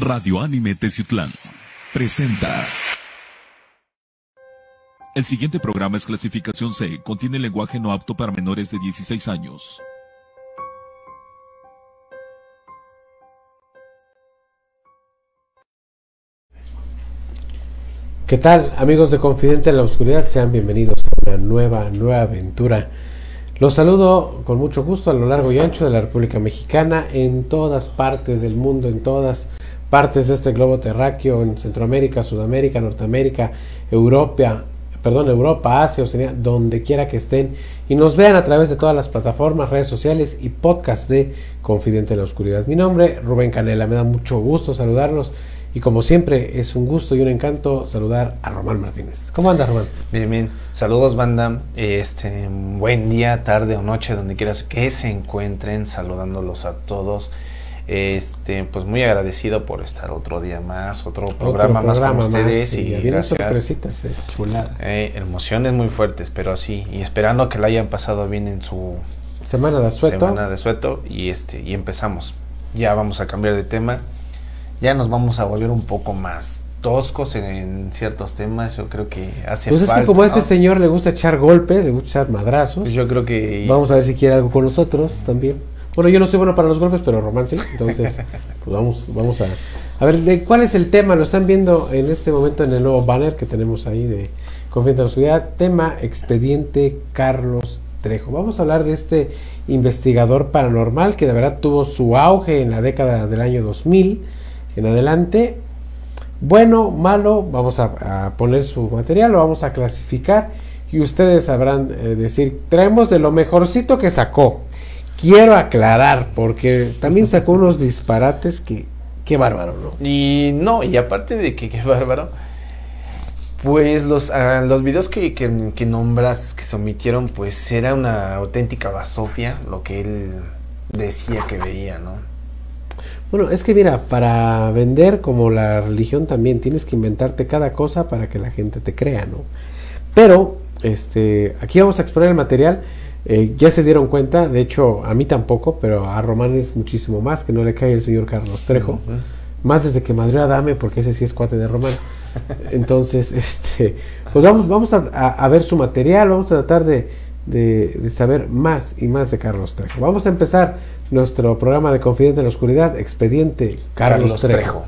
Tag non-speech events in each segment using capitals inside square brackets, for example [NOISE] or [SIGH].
Radio Anime Teciutlán presenta. El siguiente programa es clasificación C, contiene lenguaje no apto para menores de 16 años. ¿Qué tal, amigos de Confidente en la Oscuridad? Sean bienvenidos a una nueva, nueva aventura. Los saludo con mucho gusto a lo largo y ancho de la República Mexicana, en todas partes del mundo, en todas partes de este globo terráqueo, en Centroamérica, Sudamérica, Norteamérica, Europa, perdón, Europa, Asia, Oceanía, donde quiera que estén y nos vean a través de todas las plataformas, redes sociales y podcasts de Confidente en la Oscuridad. Mi nombre, Rubén Canela, me da mucho gusto saludarlos y como siempre, es un gusto y un encanto saludar a Román Martínez. ¿Cómo anda, Román? Bien, bien. Saludos, banda. Este, buen día, tarde o noche, donde quieras que se encuentren, saludándolos a todos. Este, pues muy agradecido por estar otro día más, otro programa, más con ustedes. y gracias. sorpresitas, eh, chulada. Eh, emociones muy fuertes, pero así, y esperando que la hayan pasado bien en su semana de sueto. Semana de sueto, y este, y empezamos. Ya vamos a cambiar de tema ya nos vamos a volver un poco más toscos en, ciertos temas. Yo creo que hace Pues es que como a este señor le gusta echar golpes, le gusta echar madrazos. Pues yo creo que. Vamos a ver si quiere algo con nosotros también. Bueno, yo no soy bueno para los golpes, pero Román sí. Entonces, [LAUGHS] pues vamos, vamos a. A ver, ¿de cuál es el tema? Lo están viendo en este momento en el nuevo banner que tenemos ahí de Confianza en la Seguridad. Tema Expediente Carlos Trejo. Vamos a hablar de este investigador paranormal que de verdad tuvo su auge en la década del año 2000 en adelante. Bueno, malo, vamos a, poner su material, lo vamos a clasificar y ustedes sabrán eh, decir, traemos de lo mejorcito que sacó. Quiero aclarar, porque también sacó unos disparates que, qué bárbaro, ¿no? Y no, y aparte de que qué bárbaro, pues los, ah, los videos que, que, que, nombras, que se omitieron, pues era una auténtica basofia lo que él decía que veía, ¿no? Bueno, es que mira, para vender como la religión también tienes que inventarte cada cosa para que la gente te crea, ¿no? Pero, este, aquí vamos a exponer el material. Eh, ya se dieron cuenta, de hecho a mí tampoco, pero a Román es muchísimo más que no le cae el señor Carlos Trejo. Más desde que Madrid Adame, porque ese sí es cuate de Román. [LAUGHS] Entonces, este, pues vamos, vamos a ver su material, vamos a tratar de, de, saber más y más de Carlos Trejo. Vamos a empezar nuestro programa de Confidente en la Oscuridad, Expediente Carlos, Trejo.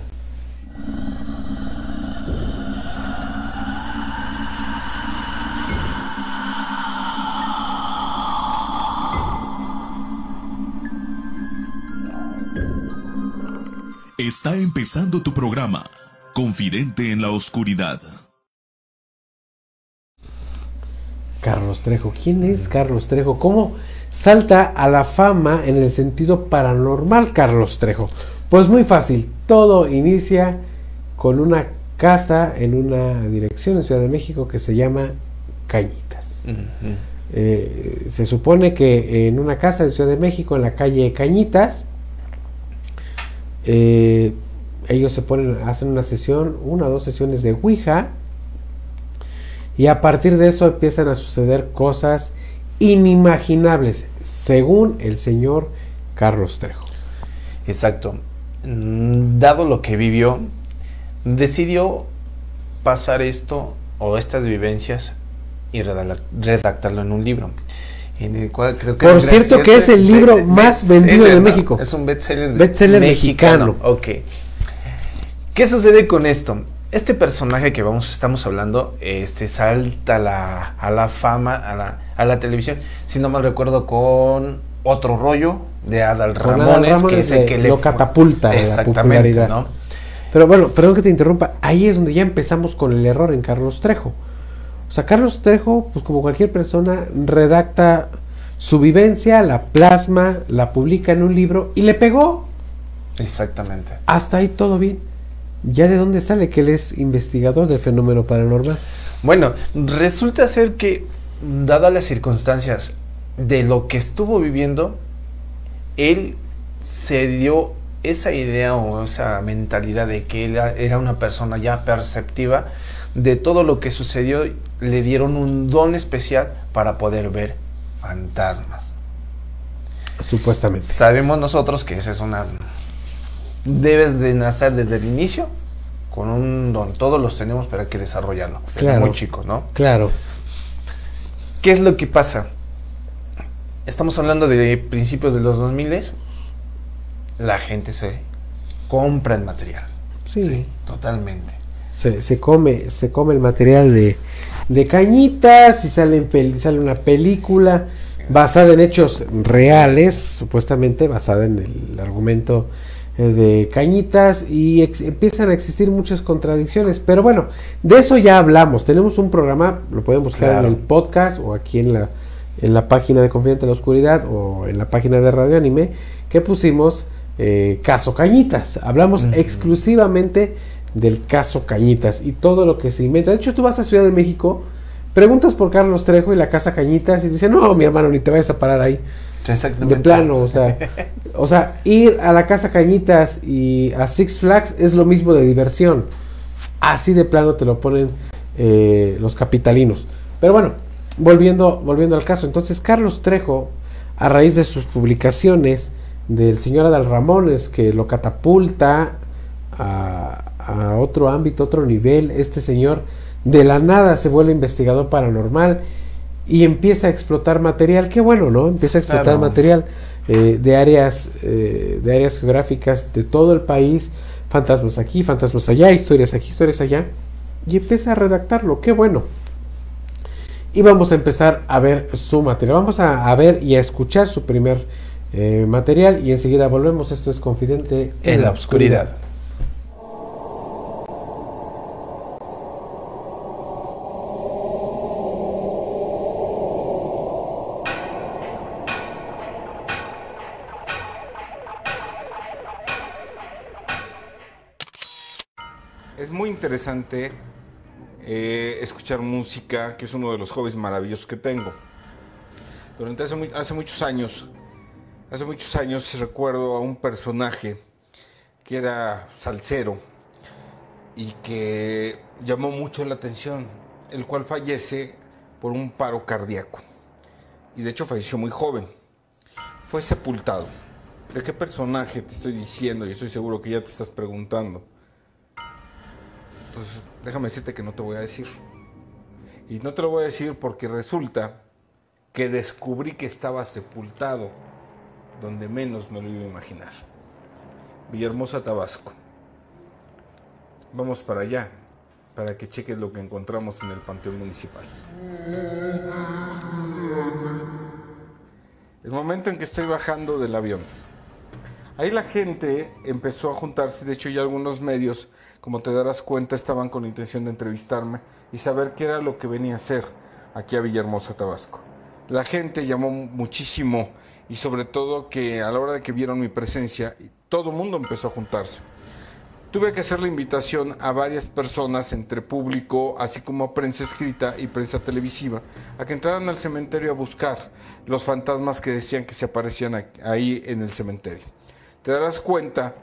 Está empezando tu programa, Confidente en la Oscuridad. Carlos Trejo. ¿Quién es Carlos Trejo? ¿Cómo salta a la fama en el sentido paranormal Carlos Trejo? Pues muy fácil. Todo inicia con una casa en una dirección en Ciudad de México que se llama Cañitas. Eh, se supone que en una casa en Ciudad de México, en la calle Cañitas, eh, ellos se ponen, hacen una sesión, una o dos sesiones de Ouija y a partir de eso empiezan a suceder cosas inimaginables, según el señor Carlos Trejo. Exacto. Dado lo que vivió, decidió pasar esto o estas vivencias y redactarlo en un libro. En el cual creo que Por cierto que es el libro más vendido de México. Es un bestseller, bestseller mexicano. mexicano. Ok. ¿Qué sucede con esto? este personaje que vamos estamos hablando este salta a la, a la fama a la, a la televisión si no mal recuerdo con otro rollo de Adal Ramones, que es el que lo catapulta exactamente la ¿no? pero bueno perdón que te interrumpa ahí es donde ya empezamos con el error en Carlos Trejo o sea Carlos Trejo pues como cualquier persona redacta su vivencia la plasma la publica en un libro y le pegó. Exactamente. Hasta ahí todo bien. ¿Ya de dónde sale que él es investigador de fenómeno paranormal? Bueno, resulta ser que, dadas las circunstancias de lo que estuvo viviendo, él se dio esa idea o esa mentalidad de que él era una persona ya perceptiva de todo lo que sucedió, le dieron un don especial para poder ver fantasmas. Supuestamente. Sabemos nosotros que esa es una debes de nacer desde el inicio con un don. Todos los tenemos, pero hay que desarrollarlo. Desde Claro. muy chicos, ¿no? Claro. ¿Qué es lo que pasa? Estamos hablando de principios de los 2000. La gente se compra el material. Sí. totalmente. Se, se come, se come el material de, de cañitas y sale, en pel- sale una película basada en hechos reales, supuestamente basada en el argumento eh, de cañitas y empiezan a existir muchas contradicciones. Pero bueno, de eso ya hablamos. Tenemos un programa, lo pueden buscar Claro. en el podcast o aquí en la, en la página de Confidente en la Oscuridad o en la página de Radio Anime que pusimos eh, Caso Cañitas. Hablamos exclusivamente del caso Cañitas y todo lo que se inventa. De hecho, tú vas a Ciudad de México, preguntas por Carlos Trejo y la casa Cañitas y dicen, no, mi hermano, ni te vayas a parar ahí. Exactamente. De plano, o sea, [LAUGHS] o sea, ir a la casa Cañitas y a Six Flags es lo mismo de diversión. Así de plano te lo ponen eh, los capitalinos. Pero bueno, volviendo, volviendo al caso, entonces Carlos Trejo, a raíz de sus publicaciones del señor Adal Ramones, que lo catapulta a, a otro ámbito, otro nivel, este señor de la nada se vuelve investigador paranormal y empieza a explotar material, qué bueno, ¿no? Empieza a explotar Claro. material eh, de áreas eh, de áreas geográficas de todo el país, fantasmas aquí, fantasmas allá, historias aquí, historias allá, y empieza a redactarlo, qué bueno. Y vamos a empezar a ver su material, vamos a, a ver y a escuchar su primer eh, material y enseguida volvemos, esto es Confidente En la oscuridad. Interesante eh, escuchar música, que es uno de los hobbies maravillosos que tengo. Durante hace, hace muchos años, hace muchos años recuerdo a un personaje que era salsero y que llamó mucho la atención, el cual fallece por un paro cardíaco. Y de hecho falleció muy joven. Fue sepultado. ¿De qué personaje te estoy diciendo? Y estoy seguro que ya te estás preguntando. Pues déjame decirte que no te voy a decir. Y no te lo voy a decir porque resulta que descubrí que estaba sepultado donde menos me lo iba a imaginar. Villahermosa, Tabasco. Vamos para allá, para que cheques lo que encontramos en el Panteón Municipal. El momento en que estoy bajando del avión. Ahí la gente empezó a juntarse, de hecho ya algunos medios, como te darás cuenta, estaban con la intención de entrevistarme y saber qué era lo que venía a hacer aquí a Villahermosa, Tabasco. La gente llamó muchísimo y sobre todo que a la hora de que vieron mi presencia, todo el mundo empezó a juntarse. Tuve que hacer la invitación a varias personas, entre público, así como prensa escrita y prensa televisiva, a que entraran al cementerio a buscar los fantasmas que decían que se aparecían ahí en el cementerio. Te darás cuenta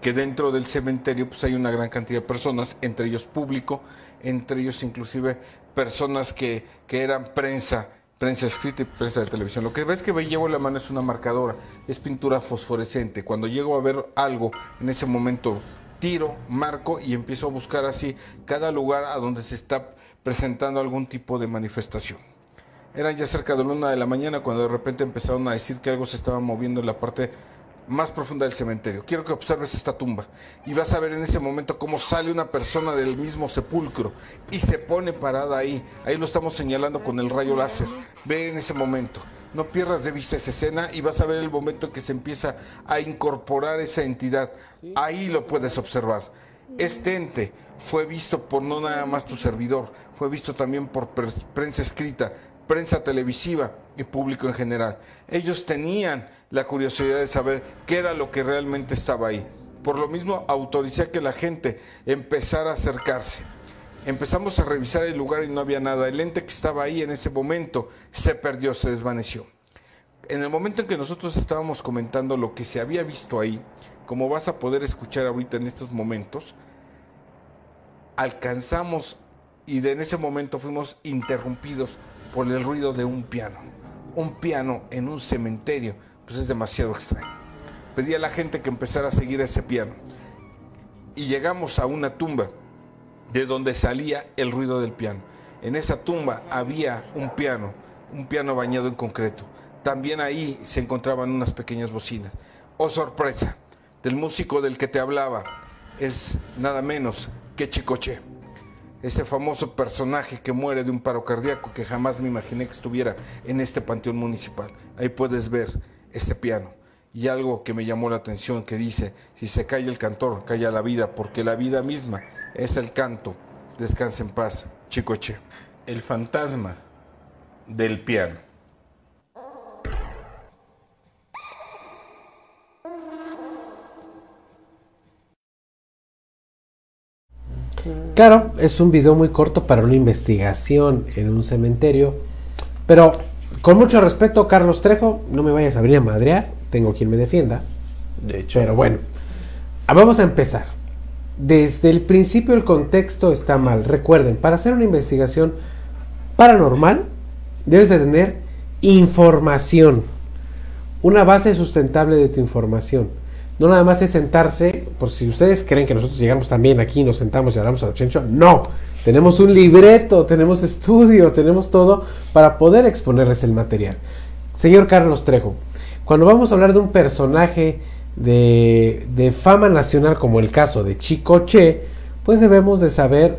que dentro del cementerio pues hay una gran cantidad de personas, entre ellos público, entre ellos inclusive personas que, que eran prensa, prensa escrita y prensa de televisión. Lo que ves que llevo en la mano es una marcadora, es pintura fosforescente. Cuando llego a ver algo, en ese momento tiro, marco y empiezo a buscar así cada lugar a donde se está presentando algún tipo de manifestación. Eran ya cerca de la una de la mañana cuando de repente empezaron a decir que algo se estaba moviendo en la parte más profunda del cementerio. Quiero que observes esta tumba y vas a ver en ese momento cómo sale una persona del mismo sepulcro y se pone parada ahí. Ahí lo estamos señalando con el rayo láser. Ve en ese momento. No pierdas de vista esa escena y vas a ver el momento en que se empieza a incorporar esa entidad. Ahí lo puedes observar. Este ente fue visto por no nada más tu servidor, fue visto también por prensa escrita, prensa televisiva y público en general. Ellos tenían la curiosidad de saber qué era lo que realmente estaba ahí. Por lo mismo, autoricé a que la gente empezara a acercarse. Empezamos a revisar el lugar y no había nada. El ente que estaba ahí en ese momento se perdió, se desvaneció. En el momento en que nosotros estábamos comentando lo que se había visto ahí, como vas a poder escuchar ahorita en estos momentos, alcanzamos y de en ese momento fuimos interrumpidos por el ruido de un piano. Un piano en un cementerio, pues es demasiado extraño. Pedí a la gente que empezara a seguir ese piano. Y llegamos a una tumba de donde salía el ruido del piano. En esa tumba había un piano, un piano bañado en concreto. También ahí se encontraban unas pequeñas bocinas. Oh sorpresa, del músico del que te hablaba es nada menos que Chicoche ese famoso personaje que muere de un paro cardíaco que jamás me imaginé que estuviera en este panteón municipal. Ahí puedes ver este piano. Y algo que me llamó la atención que dice, si se calla el cantor, calla la vida, porque la vida misma es el canto. Descansa en paz, Chicoche. El fantasma del piano. Claro, es un video muy corto para una investigación en un cementerio. Pero con mucho respeto, Carlos Trejo, no me vayas a venir a madrear. Tengo quien me defienda. De hecho. Pero bueno, ah, vamos a empezar. Desde el principio el contexto está mal. Recuerden, para hacer una investigación paranormal, debes de tener información. Una base sustentable de tu información. No nada más es sentarse, por si ustedes creen que nosotros llegamos también aquí, nos sentamos y hablamos a chencho. No, tenemos un libreto, tenemos estudio, tenemos todo para poder exponerles el material. Señor Carlos Trejo, cuando vamos a hablar de un personaje de, fama nacional como el caso de Chicoche, pues debemos de saber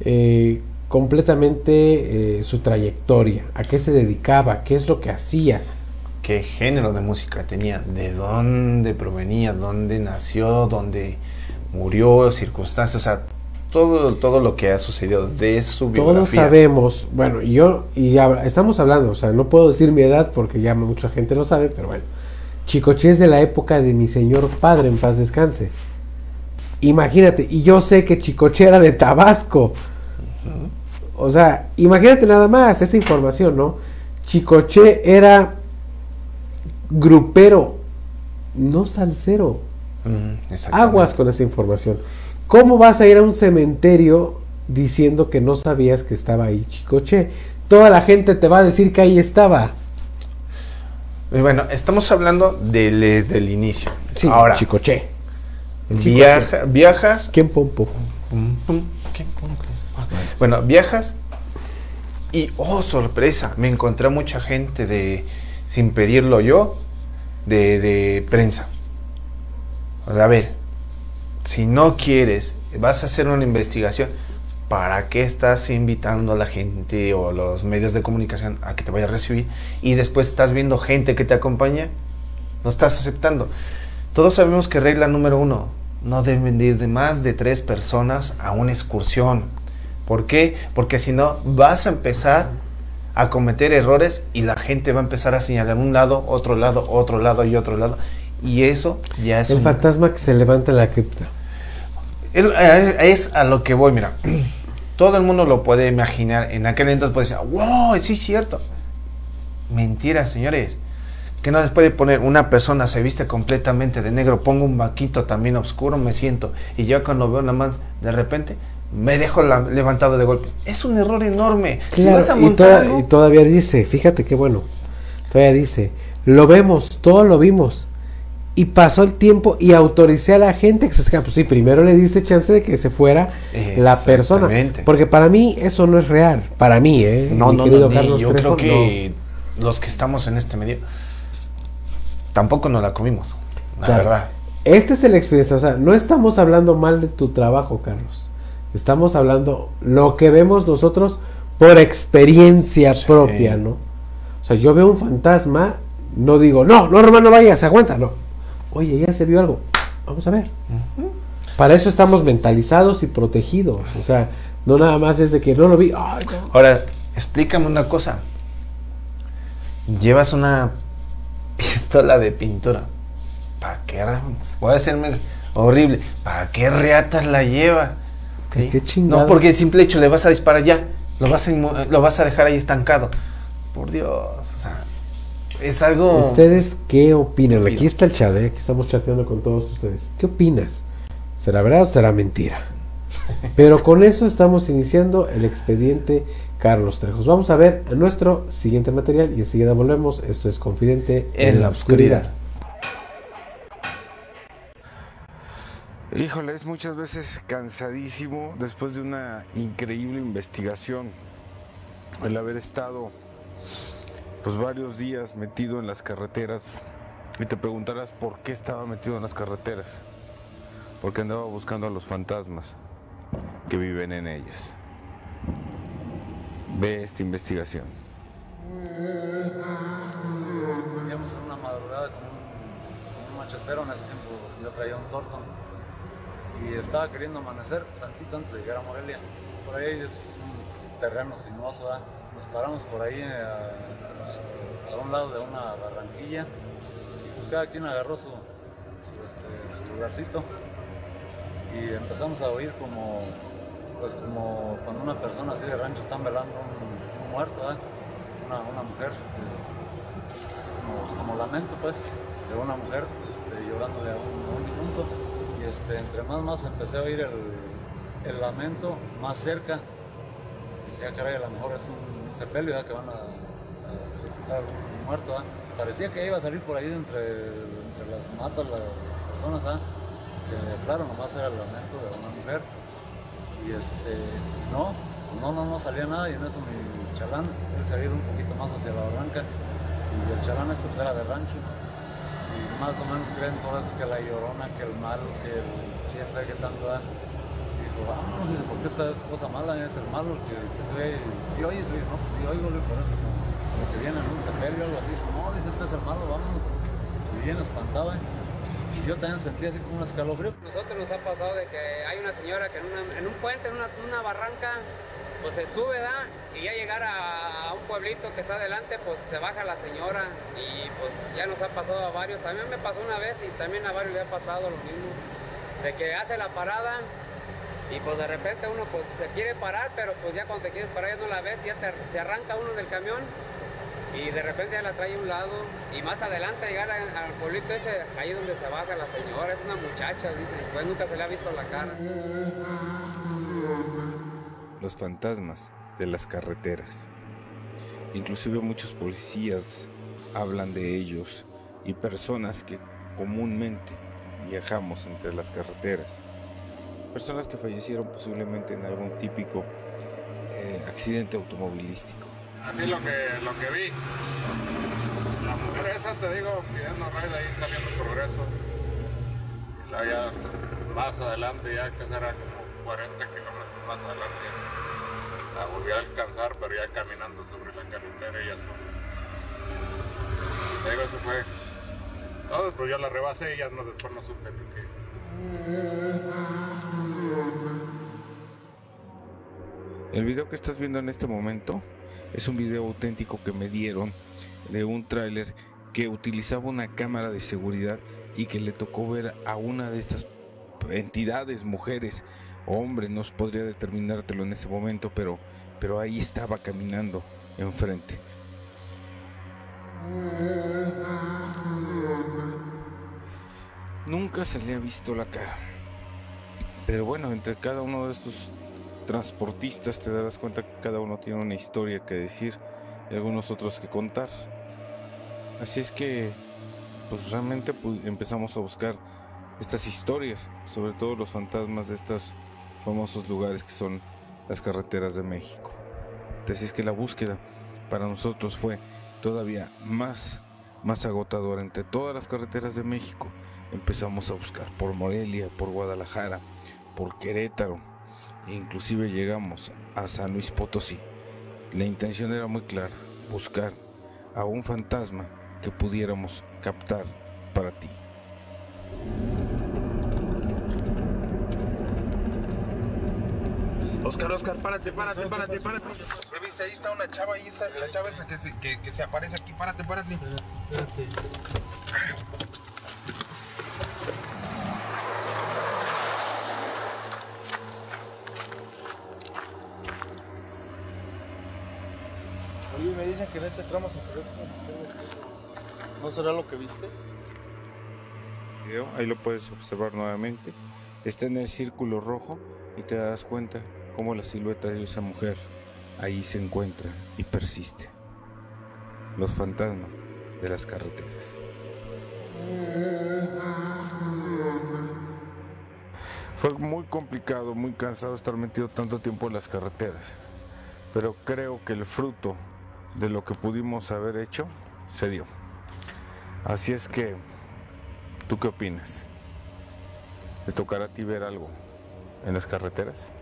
eh, completamente eh, su trayectoria, a qué se dedicaba, qué es lo que hacía qué género de música tenía, de dónde provenía, dónde nació, dónde murió, circunstancias, o sea, todo, todo lo que ha sucedido de su biografía. Todos sabemos, bueno, yo, y estamos hablando, o sea, no puedo decir mi edad porque ya mucha gente lo sabe, pero bueno, Chicoche es de la época de mi señor padre, en paz descanse. Imagínate, y yo sé que Chicoche era de Tabasco. O sea, imagínate nada más esa información, ¿no? Chicoche era grupero, no salsero. Aguas con esa información. ¿Cómo vas a ir a un cementerio diciendo que no sabías que estaba ahí Chicoche? Toda la gente te va a decir que ahí estaba. Bueno, estamos hablando desde el inicio. Sí, Ahora, Chicoche. viajas. ¿Quién pompo? Bueno, viajas y, oh, sorpresa, me encontré mucha gente de, sin pedirlo yo, de, prensa. A ver, si no quieres, vas a hacer una investigación, ¿para qué estás invitando a la gente o los medios de comunicación a que te vaya a recibir? Y después estás viendo gente que te acompaña, no estás aceptando. Todos sabemos que regla número uno, no deben ir de más de tres personas a una excursión. ¿Por qué? Porque si no, vas a empezar a cometer errores y la gente va a empezar a señalar un lado, otro lado, otro lado y otro lado. Y eso ya es... El fantasma que se levanta en la cripta. Eh, es a lo que voy, mira. [CLEARS THROAT] Todo el mundo lo puede imaginar. En aquel entonces puede decir, wow, sí es cierto. Mentira, señores. Que no les puede poner una persona se viste completamente de negro, pongo un vaquito también oscuro, me siento. Y yo cuando veo nada más de repente, me dejo levantado de golpe. Es un error enorme. y, todavía dice, fíjate qué bueno, todavía dice, lo vemos, todo lo vimos. Y pasó el tiempo y autoricé a la gente que se escapa. Pues sí, primero le diste chance de que se fuera la persona. Porque para mí eso no es real. Para mí, ¿eh? No, no, no, yo creo que los que estamos en este medio tampoco nos la comimos. La verdad. Este es el experiencia. O sea, no estamos hablando mal de tu trabajo, Carlos. Estamos hablando lo que vemos nosotros por experiencia propia, ¿no? O sea, yo veo un fantasma, no digo, no, no, hermano, vayas, aguanta, no. Oye, ya se vio algo, vamos a ver. Para eso estamos mentalizados y protegidos. O sea, no nada más es de que no lo vi. Ahora, explícame una cosa. Llevas una [LAUGHS] pistola de pintura. ¿Para qué? Voy a hacerme horrible. ¿Para qué reatas la llevas? No, porque el simple hecho le vas a disparar ya, lo vas a, lo vas a dejar ahí estancado. Por Dios, o sea, es algo... ¿Ustedes qué opinan? Aquí está el chat, ¿eh? aquí estamos chateando con todos ustedes. ¿Qué opinas? ¿Será verdad o será mentira? [LAUGHS] Pero con eso estamos iniciando el expediente Carlos Trejos. Vamos a ver nuestro siguiente material y enseguida volvemos. Esto es Confidente en, la oscuridad. Híjole, es muchas veces cansadísimo después de una increíble investigación. El haber estado pues varios días metido en las carreteras y te preguntarás por qué estaba metido en las carreteras. Porque andaba buscando a los fantasmas que viven en ellas. Ve esta investigación. Veníamos en una madrugada con un, machetero en ese tiempo, yo traía un tortón y estaba queriendo amanecer tantito antes de llegar a Morelia. Por ahí es un terreno sinuoso, nos paramos por ahí a, a- un lado de una barranquilla y pues cada quien agarró este, su lugarcito y empezamos a oír como pues como cuando una persona así de rancho están velando un, un muerto, una, una mujer, eh, así como, lamento pues, de una mujer este, llorándole a un difunto. Y este, entre más más empecé a oír el, lamento más cerca. Y dije, ah, caray, a lo mejor es un sepelio que van a, a sepultar un muerto. Parecía que iba a salir por ahí entre, entre las matas las, personas, que claro, nomás era el lamento de una mujer. Y este, no, no, no, no salía nada y en eso mi chalán, él se un poquito más hacia la barranca y el chalán este pues era de rancho y más o menos creen todo eso que la llorona, que el mal, que el quién sabe qué tanto da. Y dijo, vámonos, dice, porque esta es cosa mala, es el malo que, se ve, si oyes, le digo, no, pues sí oigo, digo, por eso como, como que viene en un sepelio o algo así, no, dice, este es el malo, vámonos. Y bien espantado, ¿eh? Y yo también sentía así como un escalofrío. Nosotros nos ha pasado de que hay una señora que en, una- un puente, en una barranca, pues se sube, ¿da? Y ya llegar a, un pueblito que está adelante, pues se baja la señora y pues ya nos ha pasado a varios. También me pasó una vez y también a varios le ha pasado lo mismo. De que hace la parada y pues de repente uno pues se quiere parar, pero pues ya cuando te quieres parar ya no la ves ya se arranca uno del camión y de repente ya la trae a un lado y más adelante llegar al pueblito ese, ahí donde se baja la señora, es una muchacha, dicen, pues nunca se le ha visto la cara. Los fantasmas de las carreteras. Inclusive muchos policías hablan de ellos y personas que comúnmente viajamos entre las carreteras. Personas que fallecieron posiblemente en algún típico eh, accidente automovilístico. A mí lo que, lo que vi, la mujer esa, te digo, pidiendo raid ahí saliendo progreso. Luego ya más adelante, ya que será 40 kilómetros más adelante, la volví a alcanzar, pero ya caminando sobre la carretera y eso. Te digo, eso fue. No, pues yo la rebasé y ya no, después no supe ni qué. El video que estás viendo en este momento es un video auténtico que me dieron de un tráiler que utilizaba una cámara de seguridad y que le tocó ver a una de estas entidades, mujeres, hombre, no podría determinártelo en ese momento, pero, pero ahí estaba caminando enfrente. Nunca se le ha visto la cara. Pero bueno, entre cada uno de estos transportistas te darás cuenta que cada uno tiene una historia que decir y algunos otros que contar. Así es que, pues realmente pu- empezamos a buscar estas historias, sobre todo los fantasmas de estos famosos lugares que son las carreteras de México. Así es que la búsqueda para nosotros fue todavía más, más agotadora entre todas las carreteras de México. Empezamos a buscar por Morelia, por Guadalajara, por Querétaro, inclusive llegamos a San Luis Potosí. La intención era muy clara, buscar a un fantasma que pudiéramos captar para ti. Oscar, Oscar, párate, párate, párate, párate. Revisa, ahí está una chava, ahí está la chava esa que se, que, que se aparece aquí. Párate, párate. Oye, me dicen que en este tramo se aparece ¿No será lo que viste? video, ahí lo puedes observar nuevamente. Está en el círculo rojo y te das cuenta cómo la silueta de esa mujer ahí se encuentra y persiste. Los fantasmas de las carreteras. Fue muy complicado, muy cansado estar metido tanto tiempo en las carreteras, pero creo que el fruto de lo que pudimos haber hecho se dio. Así es que, ¿tú qué opinas? ¿Te tocará a ti ver algo en las carreteras?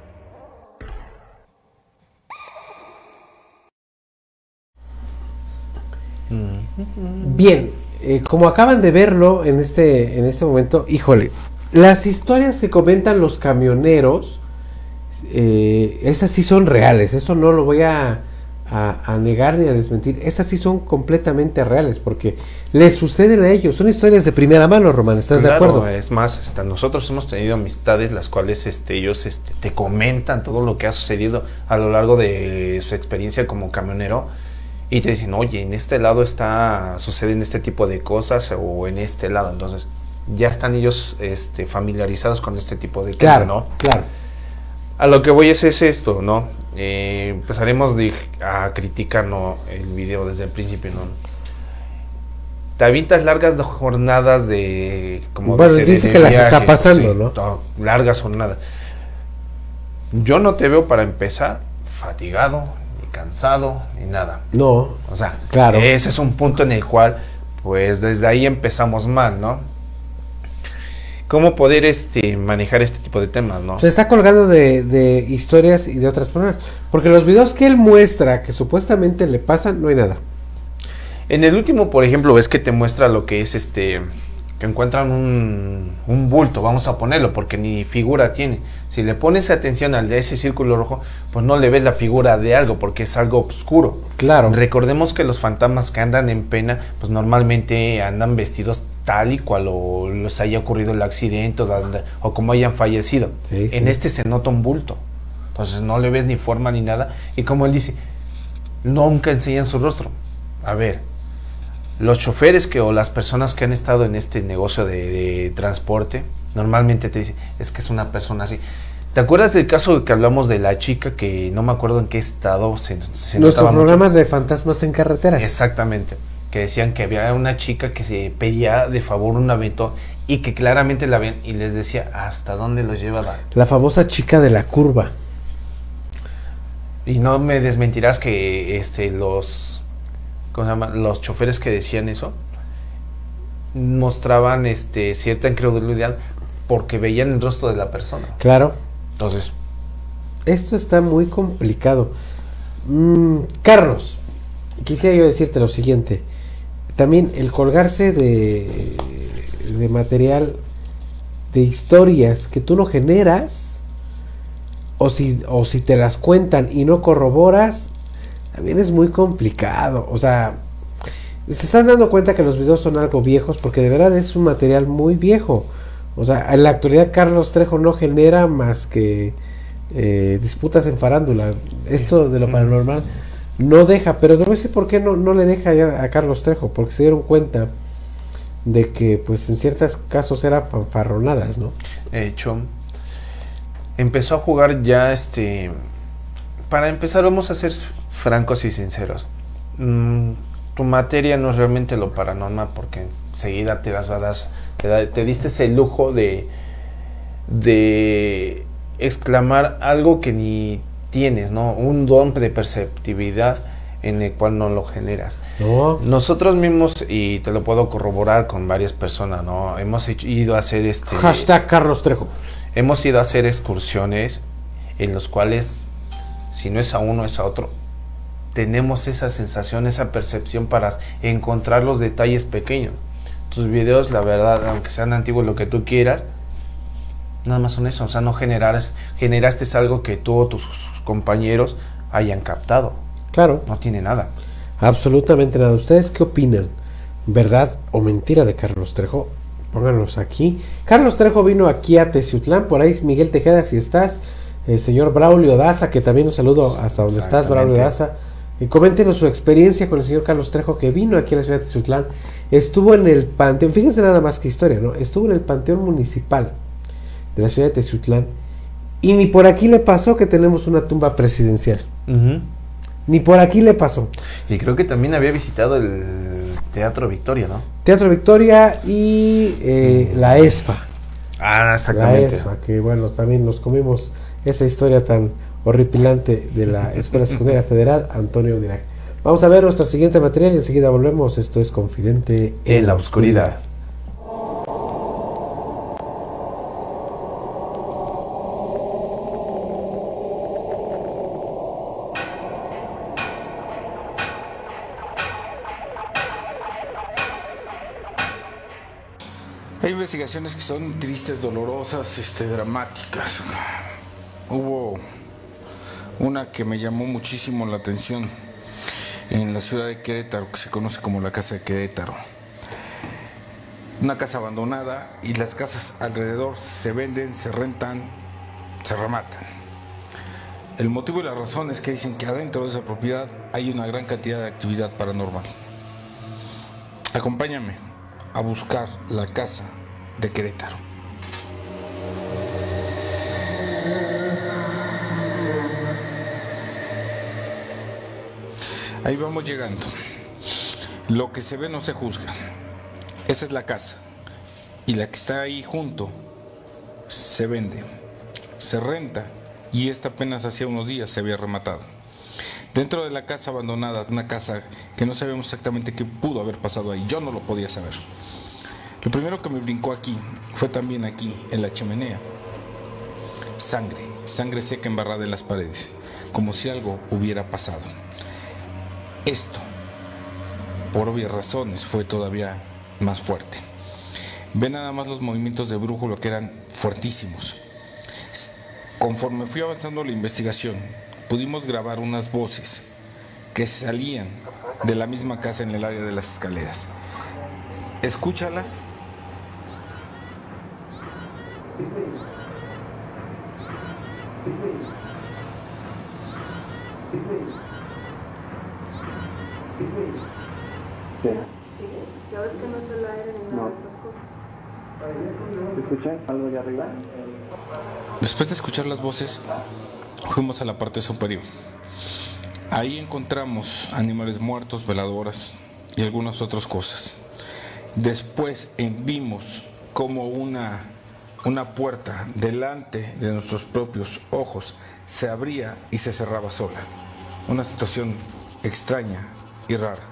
Bien, eh, como acaban de verlo en este, en este momento, híjole, las historias que comentan los camioneros, eh, esas sí son reales, eso no lo voy a, a- a negar ni a desmentir, esas sí son completamente reales, porque les suceden a ellos, son historias de primera mano, Román, ¿estás de acuerdo? Es más, hasta nosotros hemos tenido amistades las cuales este, ellos este, te comentan todo lo que ha sucedido a lo largo de su experiencia como camionero y te dicen, oye, en este lado está suceden este tipo de cosas o en este lado. Entonces, ya están ellos este, familiarizados con este tipo de Claro, tema, ¿no? claro. A lo que voy es, es esto, ¿no? Eh, empezaremos de- a criticar ¿no? el video desde el principio, ¿no? Te avientas largas jornadas de... Como Bueno, dice de que las está pasando, sí, ¿no? Largas jornadas. Yo no te veo para empezar fatigado, cansado, ni nada. No, O sea, Claro. ese es un punto en el cual, pues desde ahí empezamos mal, ¿no? ¿Cómo poder este, manejar este tipo de temas, no? Se está colgando de, de historias y de otras personas. Porque los videos que él muestra que supuestamente le pasan, no hay nada. En el último, por ejemplo, ves que te muestra lo que es este que encuentran un, un bulto, vamos a ponerlo, porque ni figura tiene. Si le pones atención al de ese círculo rojo, pues no le ves la figura de algo, porque es algo oscuro. Claro. Recordemos que los fantasmas que andan en pena, pues normalmente andan vestidos tal y cual o les haya ocurrido el accidente o, como hayan fallecido. Sí, En este se nota un bulto. Entonces no le ves ni forma ni nada. Y como él dice, nunca enseñan su rostro. A ver, los choferes que o las personas que han estado en este negocio de, de transporte, normalmente te dicen, es que es una persona así. ¿Te acuerdas del caso que hablamos de la chica que no me acuerdo en qué estado se, se Nuestro mucho? programa es de fantasmas en carreteras. Exactamente. Que decían que había una chica que se pedía de favor un aventón y que claramente la ven y les decía hasta dónde los llevaba. La famosa chica de la curva. Y no me desmentirás que este los ¿cómo se llama? los choferes que decían eso mostraban este cierta incredulidad porque veían el rostro de la persona. Claro. Entonces, Esto está muy complicado. Mm, Carlos, quisiera yo decirte lo siguiente. También el colgarse de, de material, de historias que tú no generas, o si, o si te las cuentan y no corroboras, también es muy complicado. O sea, se están dando cuenta que los videos son algo viejos porque de verdad es un material muy viejo. O sea, en la actualidad Carlos Trejo no genera más que eh, disputas en farándula. Esto de lo paranormal no deja, pero a decir por qué no, no le deja ya a Carlos Trejo, porque se dieron cuenta de que pues en ciertos casos eran fanfarronadas, ¿no? de hecho, empezó a jugar ya este... Para empezar, vamos a ser francos y sinceros. Mm, tu materia no es realmente lo paranormal porque enseguida te das, das te, da- te diste ese lujo de, de exclamar algo que ni tienes, ¿no? Un don de perceptividad en el cual no lo generas. No, Nosotros mismos, y te lo puedo corroborar con varias personas, ¿no? Hemos hecho- ido a hacer este... hashtag Carlos Trejo. Hemos ido a hacer excursiones en los cuales, si no es a uno, es a otro. Tenemos esa sensación, esa percepción para encontrar los detalles pequeños. Tus videos, la verdad, aunque sean antiguos, lo que tú quieras, nada más son eso. O sea, no generaras, generaste algo que tú o tus compañeros hayan captado. Claro, No tiene nada. absolutamente nada. ¿Ustedes qué opinan? ¿Verdad o mentira de Carlos Trejo? Pónganos aquí. Carlos Trejo vino aquí a Teciutlán, por ahí Miguel Tejeda, si estás, el señor Braulio Daza, que también un saludo hasta donde estás, Braulio. Daza. Y coméntenos su experiencia con el señor Carlos Trejo, que vino aquí a la ciudad de Teciutlán. Estuvo en el panteón, fíjense nada más que historia, ¿no? Estuvo en el panteón municipal de la ciudad de Teciutlán. Y ni por aquí le pasó que tenemos una tumba presidencial. Ni por aquí le pasó. Y creo que también había visitado el Teatro Victoria, ¿no? Teatro Victoria y eh, la ESFA. Ah, La exactamente. ESFA, que bueno, también nos comimos esa historia tan horripilante de la [LAUGHS] Escuela Secundaria Federal Antonio Dirac. Vamos a ver nuestro siguiente material y enseguida volvemos. Esto es Confidente En la oscuridad. Hay investigaciones que son tristes, dolorosas, este, dramáticas. Hubo una que me llamó muchísimo la atención en la ciudad de Querétaro, que se conoce como la Casa de Querétaro. Una casa abandonada y las casas alrededor se venden, se rentan, se rematan. El motivo y la razón es que dicen que adentro de esa propiedad hay una gran cantidad de actividad paranormal. Acompáñame a buscar la casa de Querétaro. Ahí vamos llegando. Lo que se ve no se juzga. Esa es la casa. Y la que está ahí junto se vende, se renta y esta apenas hacía unos días se había rematado. Dentro de la casa abandonada, una casa que no sabemos exactamente qué pudo haber pasado ahí, yo no lo podía saber. Lo primero que me brincó aquí fue también aquí, en la chimenea. Sangre, sangre seca embarrada en las paredes, como si algo hubiera pasado. Esto, por obvias razones, fue todavía más fuerte. Ve nada más los movimientos de brújula que eran fuertísimos. Conforme fui avanzando la investigación, pudimos grabar unas voces que salían de la misma casa en el área de las escaleras. Escúchalas. Ya ves que no es el aire ni nada de esas cosas. ¿Escuchan algo allá arriba? Después de escuchar las voces, fuimos a la parte superior. Ahí encontramos animales muertos, veladoras y algunas otras cosas. Después vimos como una, una puerta delante de nuestros propios ojos se abría y se cerraba sola. Una situación extraña y rara.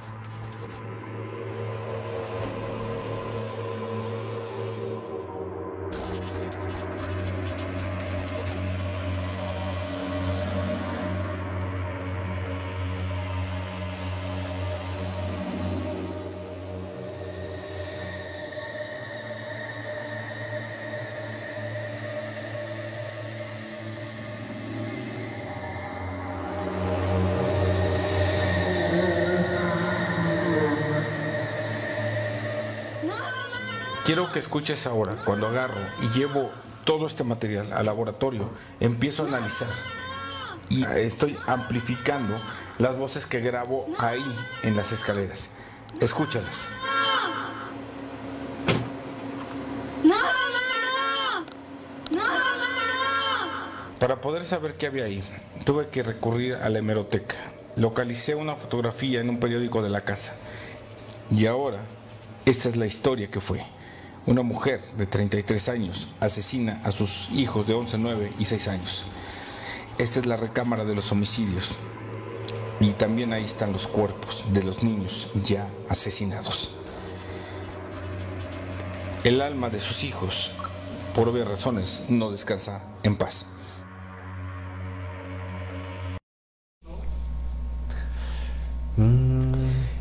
Quiero que escuches ahora, cuando agarro y llevo todo este material al laboratorio, empiezo a analizar y estoy amplificando las voces que grabo ahí en las escaleras. Escúchalas. Para poder saber qué había ahí, tuve que recurrir a la hemeroteca. Localicé una fotografía en un periódico de la casa. Y ahora, esta es la historia que fue. Una mujer de 33 años asesina a sus hijos de 11, 9 y 6 años. Esta es la recámara de los homicidios. Y también ahí están los cuerpos de los niños ya asesinados. El alma de sus hijos, por obvias razones, no descansa en paz.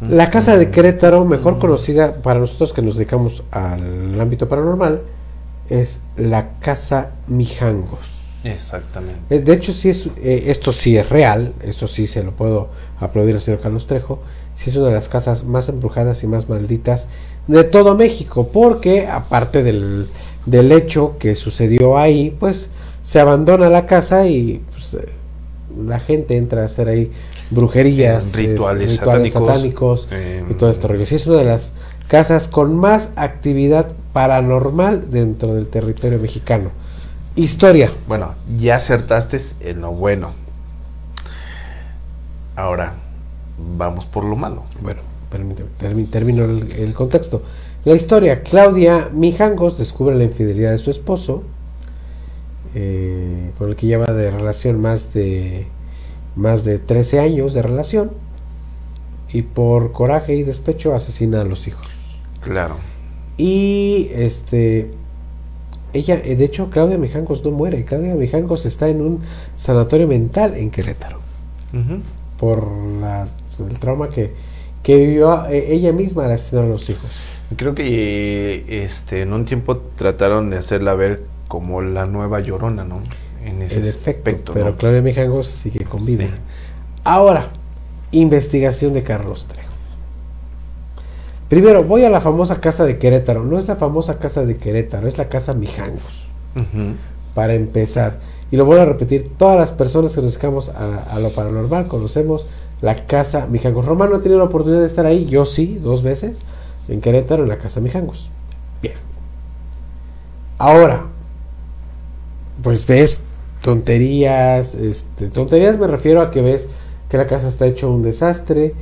La Casa de Querétaro, mejor conocida para nosotros que nos dedicamos al ámbito paranormal, es la Casa Mijangos. Exactamente. Eh, De hecho, sí es, eh, esto sí es real, eso sí se lo puedo aplaudir al señor Carlos Trejo, sí es una de las casas más embrujadas y más malditas de todo México, porque aparte del, del hecho que sucedió ahí, pues se abandona la casa y pues, eh, la gente entra a hacer ahí brujerías, rituales es- satánicos, satánicos eh, y todo este rollo. Sí, es una de las casas con más actividad paranormal dentro del territorio mexicano. Historia. Bueno, ya acertaste en lo bueno. Ahora, vamos por lo malo. Bueno. permíteme, termi- termino el, el contexto. La historia, Claudia Mijangos descubre la infidelidad de su esposo, eh, con el que lleva de relación más de, más de 13 años de relación, y por coraje y despecho asesina a los hijos. Claro. Y este ella, eh, de hecho, Claudia Mijangos no muere. Claudia Mijangos está en un sanatorio mental en Querétaro por la- el trauma que, que vivió eh, ella misma al asesinar a los hijos. Creo que este, en un tiempo trataron de hacerla ver como la nueva llorona, ¿no? En ese En efecto, aspecto, pero ¿no? Claudia Mijangos sigue con vida. Sí. Ahora, investigación de Carlos Trejo. Primero, voy a la famosa casa de Querétaro. No es la famosa casa de Querétaro, es la casa Mijangos. Para empezar. Y lo vuelvo a repetir, todas las personas que nos dedicamos a, a lo paranormal conocemos la casa Mijangos. Romano ha tenido la oportunidad de estar ahí, yo sí, dos veces, en Querétaro, en la casa Mijangos. Bien. Ahora, pues ves tonterías, este, tonterías me refiero a que ves que la casa está hecho un desastre,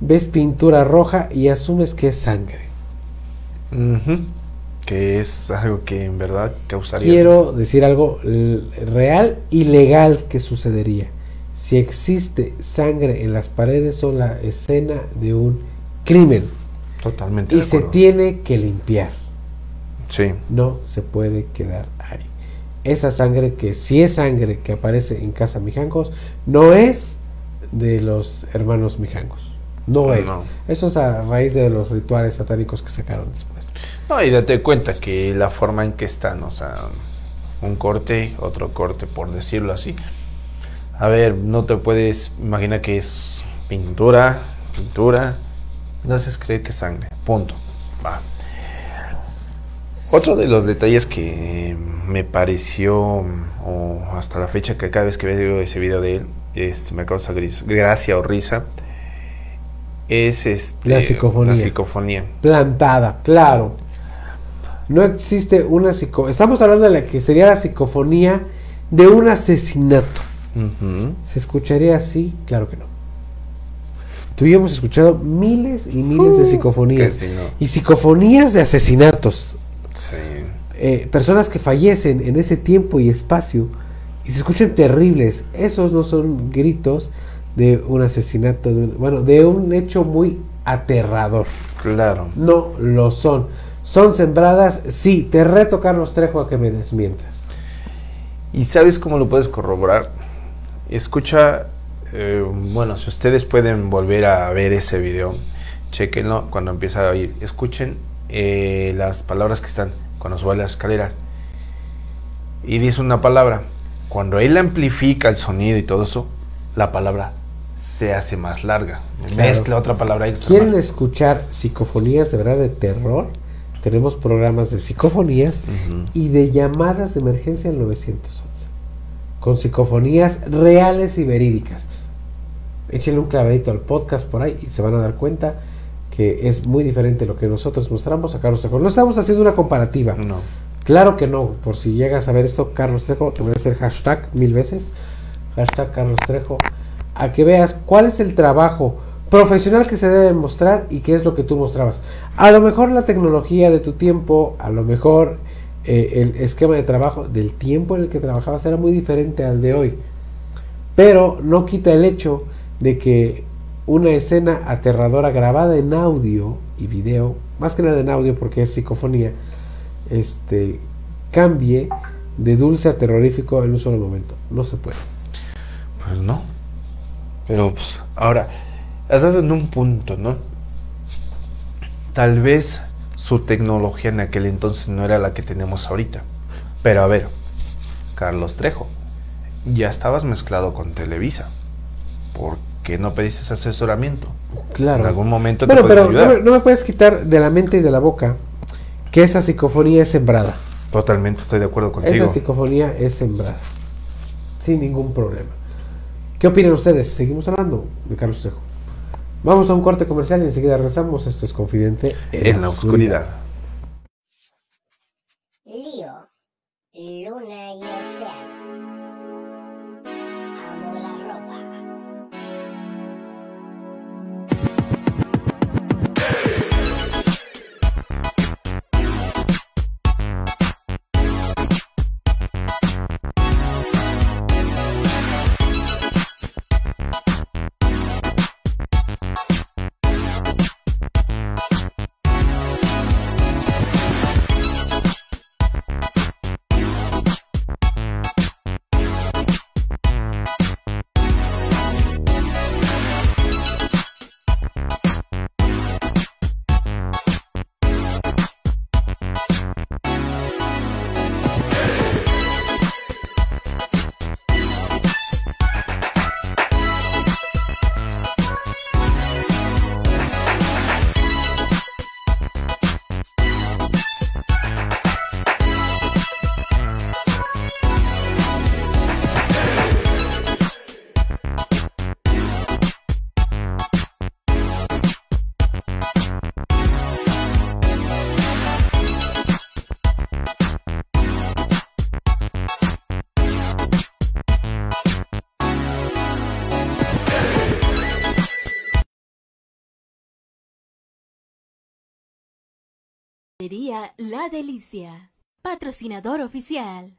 ves pintura roja y asumes que es sangre. Que es algo que en verdad causaría. Quiero decir algo real y legal que sucedería. Si existe sangre en las paredes, son la escena de un crimen Totalmente. y de se tiene que limpiar. Sí. No se puede quedar ahí. Esa sangre que si es sangre que aparece en casa Mijangos, no es de los hermanos Mijangos. No No, es. no. Eso es a raíz de los rituales satánicos que sacaron después. No, y date cuenta que la forma en que están, o sea, un corte, otro corte, por decirlo así. A ver, no te puedes imaginar que es pintura, pintura. No haces creer que es sangre. Punto. Va. Otro de los detalles que me pareció, o hasta la fecha que cada vez que veo ese video de él, este, me causa gris- gracia o risa, es este, La psicofonía. la psicofonía. plantada, claro. No existe una psico... Estamos hablando de la que sería la psicofonía de un asesinato. ¿Se escucharía así? Claro que no. Tú y yo hemos escuchado miles y miles de Uh, psicofonías. que sí, no. Y psicofonías de asesinatos. Sí. Eh, personas que fallecen en ese tiempo y espacio y se escuchan terribles. Esos no son gritos de un asesinato, de un- bueno, de un hecho muy aterrador. Claro. No lo son. ¿Son sembradas? Sí. Te reto, Carlos Trejo, a que me desmientas. ¿Y sabes cómo lo puedes corroborar? Escucha, eh, bueno, si ustedes pueden volver a ver ese video, chequenlo cuando empieza a oír. Escuchen eh, las palabras que están cuando sube las escaleras. Y dice una palabra. Cuando él amplifica el sonido y todo eso, la palabra se hace más larga. Claro. Mezcla otra palabra extra. ¿Quieren escuchar psicofonías de verdad de terror? Tenemos programas de psicofonías y de llamadas de emergencia al 911. Con psicofonías reales y verídicas. Échenle un clavadito al podcast por ahí y se van a dar cuenta que es muy diferente lo que nosotros mostramos a Carlos Trejo. No estamos haciendo una comparativa. No. Claro que no. Por si llegas a ver esto, Carlos Trejo, te voy a hacer hashtag mil veces. Hashtag Carlos Trejo. A que veas cuál es el trabajo profesional que se debe mostrar y qué es lo que tú mostrabas. A lo mejor la tecnología de tu tiempo, a lo mejor eh, el esquema de trabajo del tiempo en el que trabajabas era muy diferente al de hoy. Pero no quita el hecho de que una escena aterradora grabada en audio y video, más que nada en audio porque es psicofonía, este cambie de dulce a terrorífico en un solo momento. No se puede. Pues no. Pero pues, ahora, has dado en un punto, ¿no? Tal vez su tecnología en aquel entonces no era la que tenemos ahorita. Pero a ver, Carlos Trejo, ya estabas mezclado con Televisa. ¿Por qué no pediste ese asesoramiento? Claro. En algún momento Bueno, te pero no ayudar. me, no me puedes quitar de la mente y de la boca que esa psicofonía es sembrada. Totalmente estoy de acuerdo contigo. Esa psicofonía es sembrada. Sin ningún problema. ¿Qué opinan ustedes? Seguimos hablando de Carlos Trejo. Vamos a un corte comercial y enseguida regresamos. Esto es Confidente En la oscuridad. La Delicia, patrocinador oficial.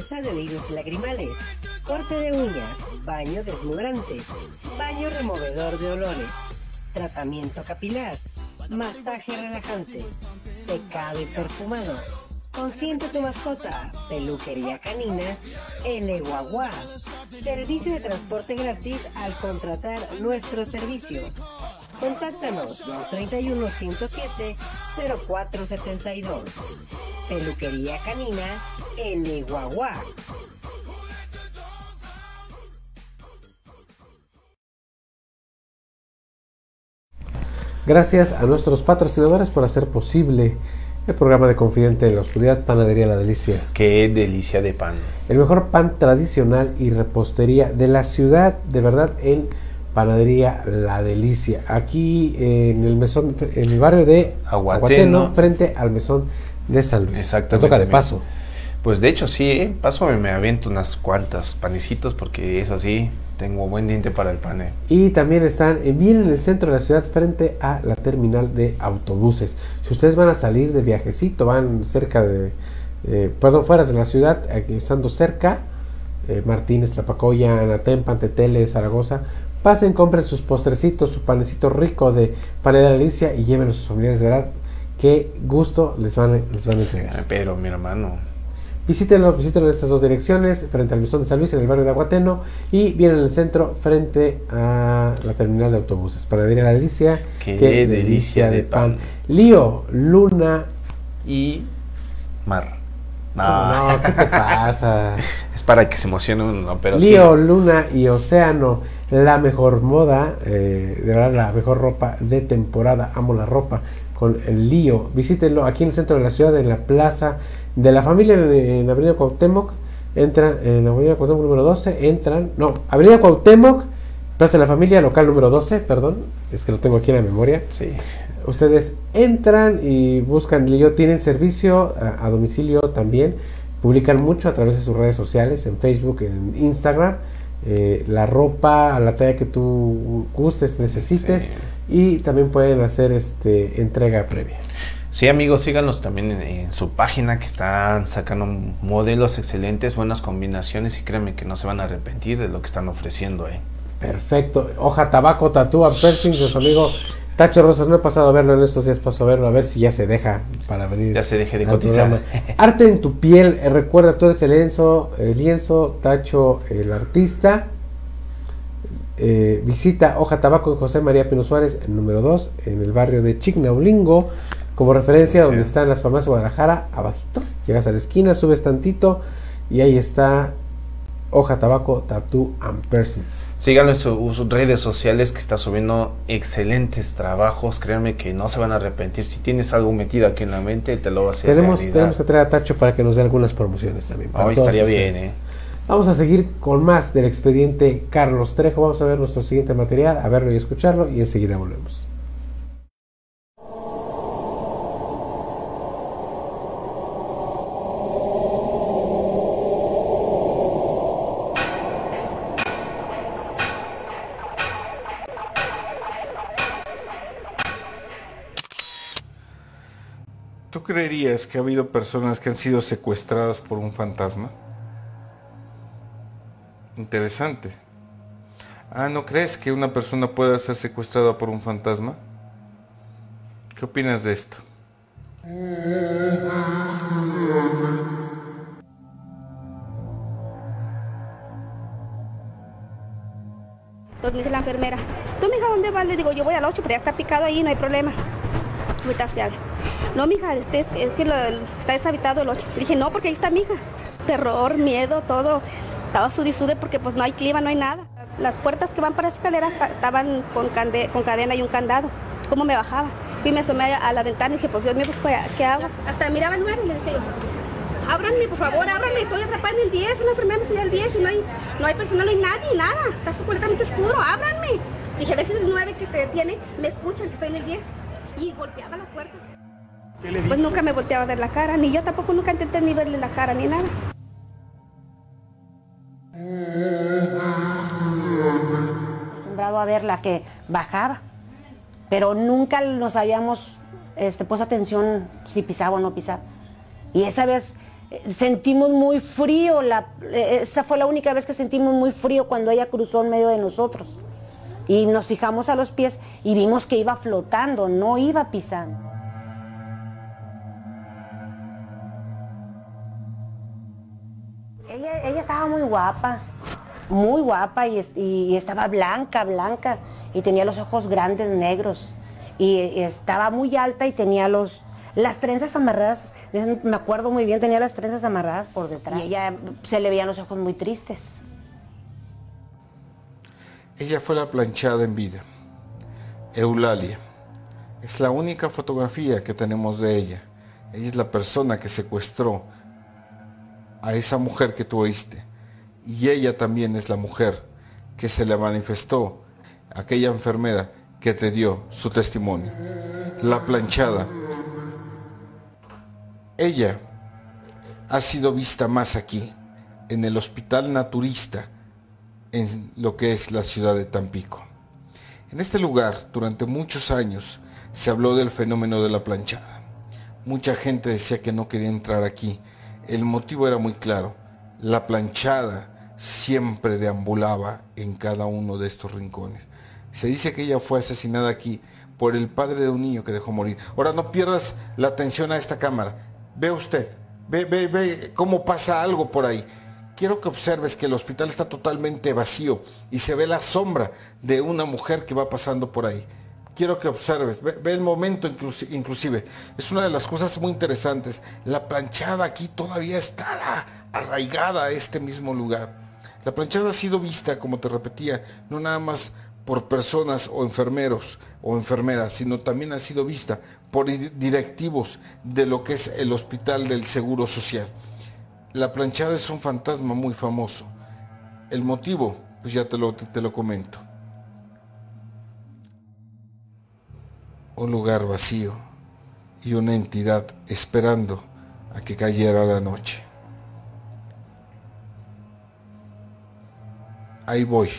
Limpieza de y lagrimales, corte de uñas, baño desmudrante, baño removedor de olores, tratamiento capilar, masaje relajante, secado y perfumado. Consiente tu mascota, peluquería canina, El Eguaguá. Servicio de transporte gratis al contratar nuestros servicios. Contáctanos 231-107-0472. Peluquería Canina El Eguaguá. Gracias a nuestros patrocinadores por hacer posible el programa de Confidente de la Oscuridad, Panadería La Delicia. Qué delicia de pan. El mejor pan tradicional y repostería de la ciudad, de verdad, en Panadería La Delicia. Aquí en el mesón, en el barrio de Aguateno. frente al mesón de San Luis. Exactamente. Te toca de paso. Pues de hecho sí, ¿eh? paso me aviento unas cuantas panecitos porque eso sí, tengo buen diente para el pan. ¿eh? Y también están eh, bien en el centro de la ciudad, frente a la terminal de autobuses. Si ustedes van a salir de viajecito, van cerca de, eh, perdón, fuera de la ciudad, aquí estando cerca, Martínez, Tlapacoya, Anatempa, Tetele, Zaragoza, pasen, compren sus postrecitos, su panecito rico de panera Alicia y llévenlos a sus familiares, verdad, qué gusto les van, a- les van a entregar. Pero mi hermano, Visítenlo, visítenlo en estas dos direcciones, frente al Mesón de San Luis, en el barrio de Aguateno, y bien en el centro, frente a la terminal de autobuses. Panadería La Delicia, Qué delicia de pan. Lío, Luna y Mar. No, ¿qué te [LAUGHS] pasa? Es para que se emocione uno, pero Lío, sí. Luna y Océano, la mejor moda, eh, de verdad la mejor ropa de temporada, amo la ropa con el Lío. Visítenlo aquí en el centro de la ciudad, en la plaza de la familia, en, en Avenida Cuauhtémoc, entran en la Avenida Cuauhtémoc número 12, entran, no, Avenida Cuauhtémoc, Plaza de la Familia, local número 12, perdón, es que lo tengo aquí en la memoria. Sí. Ustedes entran y buscan Lío, tienen servicio a, a domicilio también, publican mucho a través de sus redes sociales, en Facebook, en Instagram, eh, la ropa a la talla que tú gustes, necesites, y también pueden hacer este entrega previa. Sí, amigos, síganos también en, en su página que están sacando modelos excelentes, buenas combinaciones y créanme que no se van a arrepentir de lo que están ofreciendo. ¿eh? Perfecto. Hoja, tabaco, tatúa, piercing, nuestro amigo Tacho Rosas, no he pasado a verlo en estos días, paso a verlo, a ver si ya se deja para venir. Ya se deje de cotizar. programa. Arte en tu piel, eh, recuerda, tú eres el lienzo, el lienzo, Tacho el artista. Eh, visita Hoja Tabaco en José María Pino Suárez, número 2, en el barrio de Chignaulingo, como referencia donde están las farmacias Guadalajara, abajito. Llegas a la esquina, subes tantito y ahí está Hoja Tabaco Tattoo and Piercings. Síganlo en su- sus redes sociales que está subiendo excelentes trabajos. Créanme que no se van a arrepentir. Si tienes algo metido aquí en la mente, te lo va a hacer Tenemos, realidad. tenemos que traer a Tacho para que nos dé algunas promociones también. Hoy estaría bien, ¿eh? Vamos a seguir con más del expediente Carlos Trejo. Vamos a ver nuestro siguiente material, a verlo y escucharlo y enseguida volvemos. Creerías que ha habido personas que han sido secuestradas por un fantasma? Interesante. Ah, ¿no crees que una persona pueda ser secuestrada por un fantasma? ¿Qué opinas de esto? Entonces me dice la enfermera, ¿tú, mija, dónde vas? Le digo, yo voy al 8, pero ya está picado ahí, no hay problema. No, mija, este, es, que lo- está deshabitado el 8. Le dije, no, porque ahí está mi hija. Terror, miedo, todo. Estaba sudi sude porque pues no hay clima, no hay nada. Las puertas que van para escaleras ta- estaban con, cande- con cadena y un candado. ¿Cómo me bajaba? Fui me asomé a, la ventana y dije, pues Dios mío, pues ¿qué- ¿qué hago? Hasta miraba el mar y le decía, ábranme, por favor, ábranme, estoy atrapada en el 10, una enfermera me enseñó el 10 y no hay, no hay personal, no hay nadie, nada, está completamente oscuro, ábranme. Dije, a veces el 9 que se detiene, me escuchan que estoy en el 10 y golpeaba las puertas. Pues nunca me volteaba a ver la cara, ni yo tampoco nunca intenté ni verle la cara ni nada. acostumbrado a verla que bajaba, pero nunca nos habíamos este, puesto atención si pisaba o no pisaba. Y esa vez eh, sentimos muy frío, la, eh, esa fue la única vez que sentimos muy frío cuando ella cruzó en medio de nosotros. Y nos fijamos a los pies y vimos que iba flotando, no iba pisando. Ella, estaba muy guapa, muy guapa y, es- y estaba blanca, blanca y tenía los ojos grandes, negros y, y estaba muy alta y tenía los las trenzas amarradas. Me acuerdo muy bien, tenía las trenzas amarradas por detrás. Y ella se le veían los ojos muy tristes. Ella fue la planchada en vida. Eulalia. Es la única fotografía que tenemos de ella. Ella es la persona que secuestró a esa mujer que tú oíste. Y ella también es la mujer que se le manifestó aquella enfermera que te dio su testimonio. La planchada. Ella ha sido vista más aquí, en el Hospital Naturista, en lo que es la ciudad de Tampico. En este lugar, durante muchos años, se habló del fenómeno de la planchada. Mucha gente decía que no quería entrar aquí. El motivo era muy claro. La planchada siempre deambulaba en cada uno de estos rincones. Se dice que ella fue asesinada aquí por el padre de un niño que dejó morir. Ahora no pierdas la atención a esta cámara. Ve usted, ve, ve, ve cómo pasa algo por ahí. Quiero que observes que el hospital está totalmente vacío y se ve la sombra de una mujer que va pasando por ahí. Quiero que observes, ve, el momento inclusi- inclusive. Es una de las cosas muy interesantes. La planchada aquí todavía está arraigada a este mismo lugar. La planchada ha sido vista, como te repetía, no nada más por personas o enfermeros o enfermeras, sino también ha sido vista por di- directivos de lo que es el Hospital del Seguro Social. La planchada es un fantasma muy famoso. El motivo, pues ya te lo, te lo comento. Un lugar vacío y una entidad esperando a que cayera la noche. Ahí voy,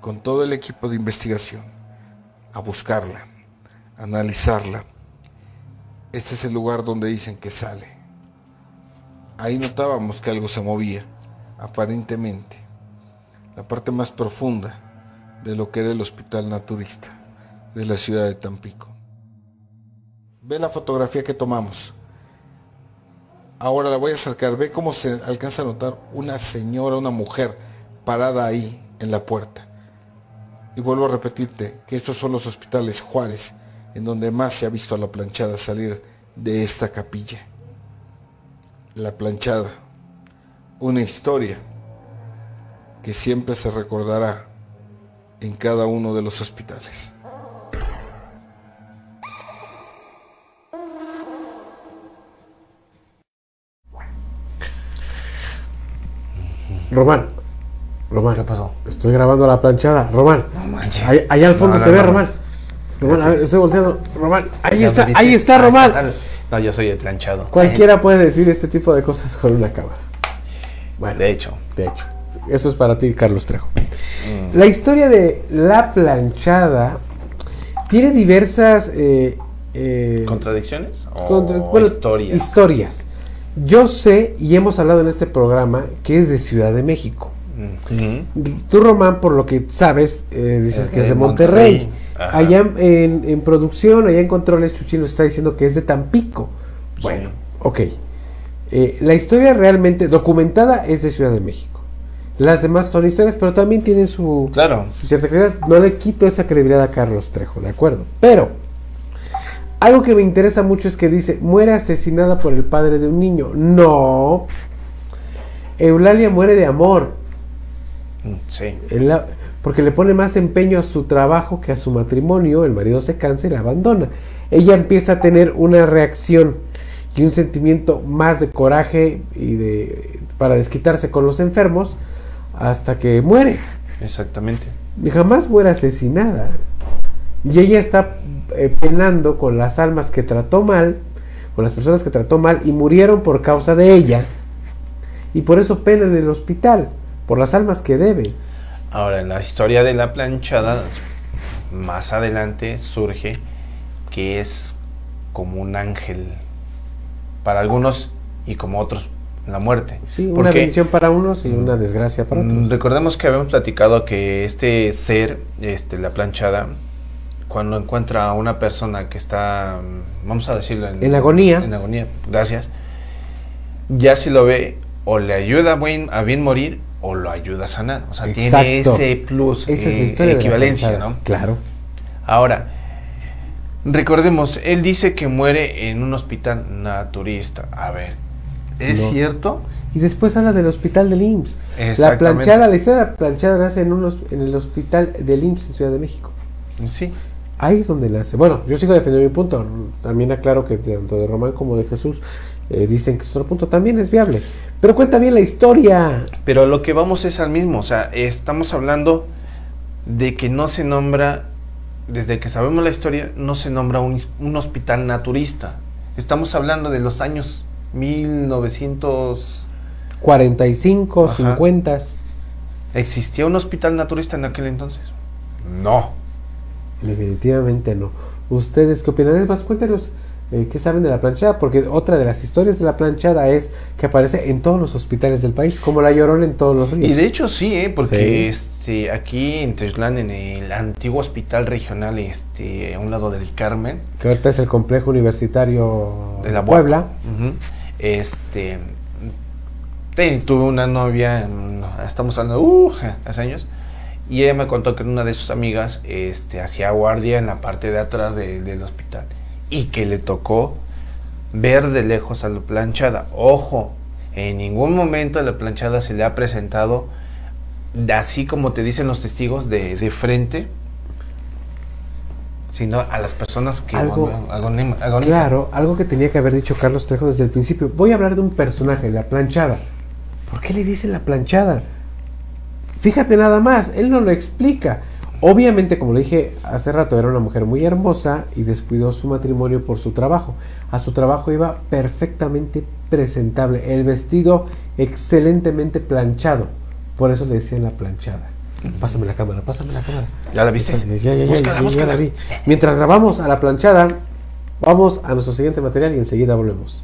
con todo el equipo de investigación, a buscarla, a analizarla. Este es el lugar donde dicen que sale. Ahí notábamos que algo se movía, aparentemente. La parte más profunda de lo que era el hospital naturista. de la ciudad de Tampico. Ve la fotografía que tomamos. Ahora la voy a acercar. Ve cómo se alcanza a notar una señora, una mujer parada ahí en la puerta. Y vuelvo a repetirte que estos son los hospitales Juárez, en donde más se ha visto a la planchada salir de esta capilla. La planchada, una historia que siempre se recordará en cada uno de los hospitales. Román. Román. ¿Qué pasó? Estoy grabando la planchada. Román. No manches. Ahí, allá al fondo No, se no, ve, no. Román. Román, a ver, estoy volteando. Román, ahí ¿Ya está, ahí está, Ah, Román. No, yo soy el planchado. Cualquiera puede decir este tipo de cosas con una cámara. Bueno, De hecho. de hecho. Eso es para ti, Carlos Trejo. Mm. La historia de la planchada tiene diversas eh, eh, ¿Contradicciones? ¿O contra- bueno, historias? historias. Yo sé, y hemos hablado en este programa, que es de Ciudad de México. Ujú. Tú, Román, por lo que sabes, eh, dices Es que es de de Monterrey. Monterrey. Ajá. Allá en, en producción, allá en controles, Chuchín nos está diciendo que es de Tampico. Bueno, ok. Eh, la historia realmente documentada es de Ciudad de México. Las demás son historias, pero también tienen su, Claro. su cierta credibilidad. No le quito esa credibilidad a Carlos Trejo, ¿de acuerdo? Pero, algo que me interesa mucho es que dice, muere asesinada por el padre de un niño. No. Eulalia muere de amor. Mm, Sí. La- porque le pone más empeño a su trabajo que a su matrimonio, el marido se cansa y la abandona. Ella empieza a tener una reacción y un sentimiento más de coraje y de para desquitarse con los enfermos hasta que muere. Exactamente. Y jamás muere asesinada. Y ella está eh, penando con las almas que trató mal, con las personas que trató mal y murieron por causa de ella. Y por eso pena en el hospital, por las almas que debe. Ahora, en la historia de la planchada, más adelante surge que es como un ángel para algunos y como otros la muerte. Sí, una Porque, bendición para unos y una desgracia para mm, otros. Recordemos que habíamos platicado que este ser, este, la planchada, cuando encuentra a una persona que está, mm, vamos a decirlo, En agonía. en agonía, gracias, ya si lo ve o le ayuda a bien, a bien morir o lo ayuda a sanar. O sea, tiene ese plus, Esa es la eh, de la equivalencia. ¿no? Claro. Ahora, recordemos, él dice que muere en un hospital naturista. A ver, ¿es No. cierto? Y después habla del hospital del IMSS. La planchada, la historia de la planchada nace en, unos, en el hospital del IMSS en Ciudad de México. Sí. Ahí es donde nace. Bueno, yo sigo defendiendo mi punto. También aclaro que tanto de Román como de Jesús eh, dicen que su otro punto también es viable. Pero cuenta bien la historia. Pero lo que vamos es al mismo, o sea, estamos hablando de que no se nombra, desde que sabemos la historia, no se nombra un, hospital naturista. Estamos hablando de los años 1900... 45, Ajá. 50. ¿Existía un hospital naturista en aquel entonces? No. Definitivamente no. ¿Ustedes qué opinan? Es más, cuéntenos eh, qué saben de la planchada, porque otra de las historias de la planchada es que aparece en todos los hospitales del país, como la llorona en todos los ríos. Y de hecho sí, ¿eh? porque Sí. este, aquí en Texlán, en el antiguo hospital regional, este, a un lado del Carmen, que ahorita es el complejo universitario de la Puebla. Este, te- tuve una novia, estamos hablando, uh, hace años, y ella me contó que una de sus amigas este, hacía guardia en la parte de atrás de- del hospital y que le tocó ver de lejos a la planchada. Ojo, en ningún momento a la planchada se le ha presentado, así como te dicen los testigos, de, de frente, sino a las personas que Algo- agon- agonizan. Claro, algo que tenía que haber dicho Carlos Trejo desde el principio. Voy a hablar de un personaje, la planchada. ¿Por qué le dicen la planchada? Fíjate nada más, él no lo explica. Obviamente, como le dije hace rato, era una mujer muy hermosa y descuidó su matrimonio por su trabajo. A su trabajo iba perfectamente presentable, el vestido excelentemente planchado. Por eso le decían la planchada. Pásame la cámara, pásame la cámara. ¿Ya la viste? Ya, ya, ya, ya, Búscala, la vi. Mientras grabamos a la planchada, vamos a nuestro siguiente material y enseguida volvemos.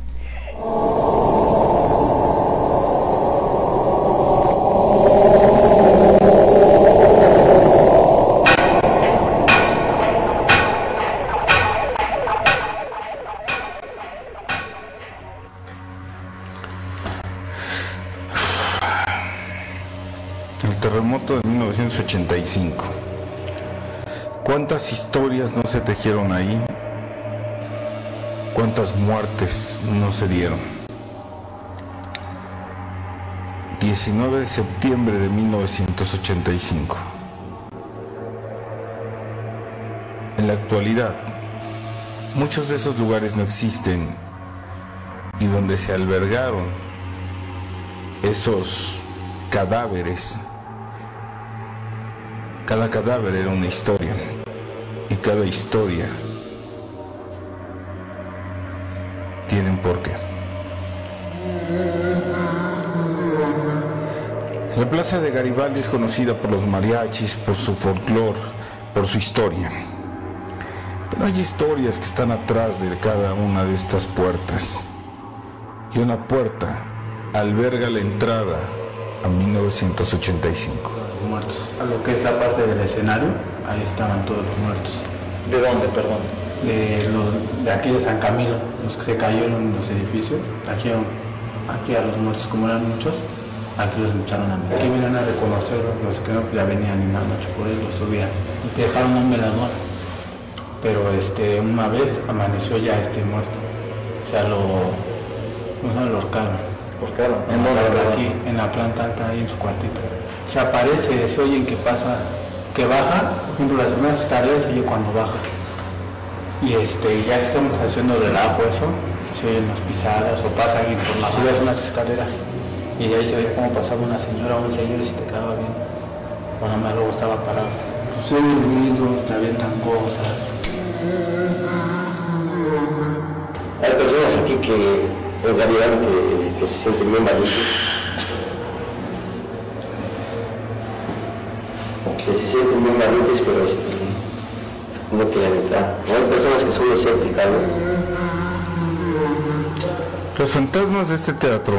1985. ¿Cuántas historias no se tejieron ahí? ¿Cuántas muertes no se dieron? 19 de septiembre de 1985. En la actualidad, muchos de esos lugares no existen y donde se albergaron esos cadáveres, cada cadáver era una historia y cada historia tiene un porqué. La plaza de Garibaldi es conocida por los mariachis, por su folclore, por su historia. Pero hay historias que están atrás de cada una de estas puertas. Y una puerta alberga la entrada a 1985. Muertos. A lo que es la parte del escenario, ahí estaban todos los muertos. ¿De dónde, perdón? De, los, de aquí de San Camilo, los que se cayeron en los edificios, trajeron aquí a los muertos, como eran muchos, aquí los empezaron a meter. Aquí venían a reconocer los que no, ya venían en la noche, por eso los subían. Y dejaron un velador, pero este, una vez amaneció ya este muerto. O sea, lo, no, lo ahorcaron. ¿Ahorcaron? En, aquí, en la planta alta, ahí en su cuartito. Se aparece, se oyen que pasa, que baja, por ejemplo, las primeras tareas se oye cuando baja. Y este, ya estamos haciendo relajo eso, se oyen las pisadas o pasa alguien por las subes unas escaleras y de ahí se veía cómo pasaba una señora o un señor y si te quedaba bien. Bueno, más luego estaba parado. Se oyen ruidos, te avientan cosas. Hay personas aquí que en realidad que, que se sienten bien valientes. Pero este, no quieren entrar. Hay personas que son escépticas. Los fantasmas de este teatro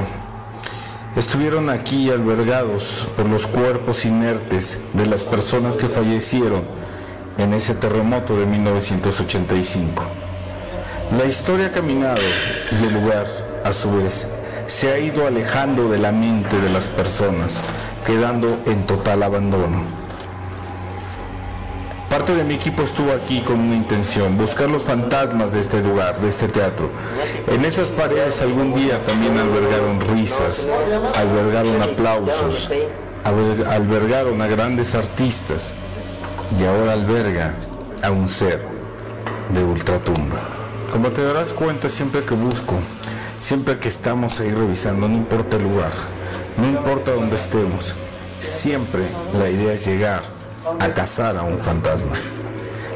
estuvieron aquí albergados por los cuerpos inertes de las personas que fallecieron en ese terremoto de 1985. La historia ha caminado y el lugar, a su vez, se ha ido alejando de la mente de las personas, quedando en total abandono. Parte de mi equipo estuvo aquí con una intención, buscar los fantasmas de este lugar, de este teatro. En estas paredes algún día también albergaron risas, albergaron aplausos, alber- albergaron a grandes artistas y ahora alberga a un ser de ultratumba. Como te darás cuenta siempre que busco, siempre que estamos ahí revisando, no importa el lugar, no importa dónde estemos, siempre la idea es llegar a cazar a un fantasma.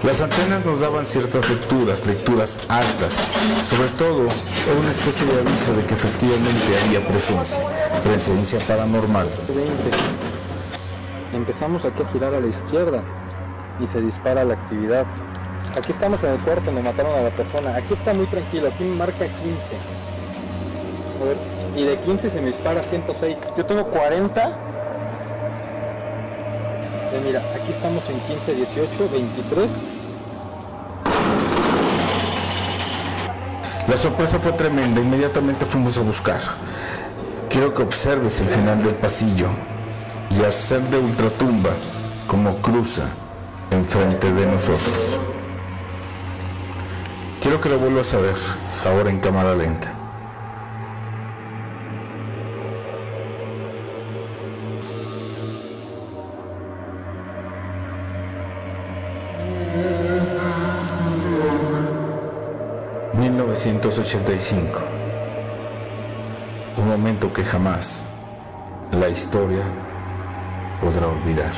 Las antenas nos daban ciertas lecturas, lecturas altas. Sobre todo, era una especie de aviso de que efectivamente había presencia, presencia paranormal. 20. Empezamos aquí a girar a la izquierda y se dispara la actividad. Aquí estamos en el cuarto donde mataron a la persona. Aquí está muy tranquilo, aquí marca 15. A ver, y de 15 se me dispara 106. Yo tengo 40. Eh, mira, aquí estamos en 15, 18, 23. La sorpresa fue tremenda, inmediatamente fuimos a buscar. Quiero que observes el final del pasillo y al ser de ultratumba como cruza enfrente de nosotros. Quiero que lo vuelvas a ver, ahora en cámara lenta. ...1985... ...un momento que jamás... ...la historia... ...podrá olvidar...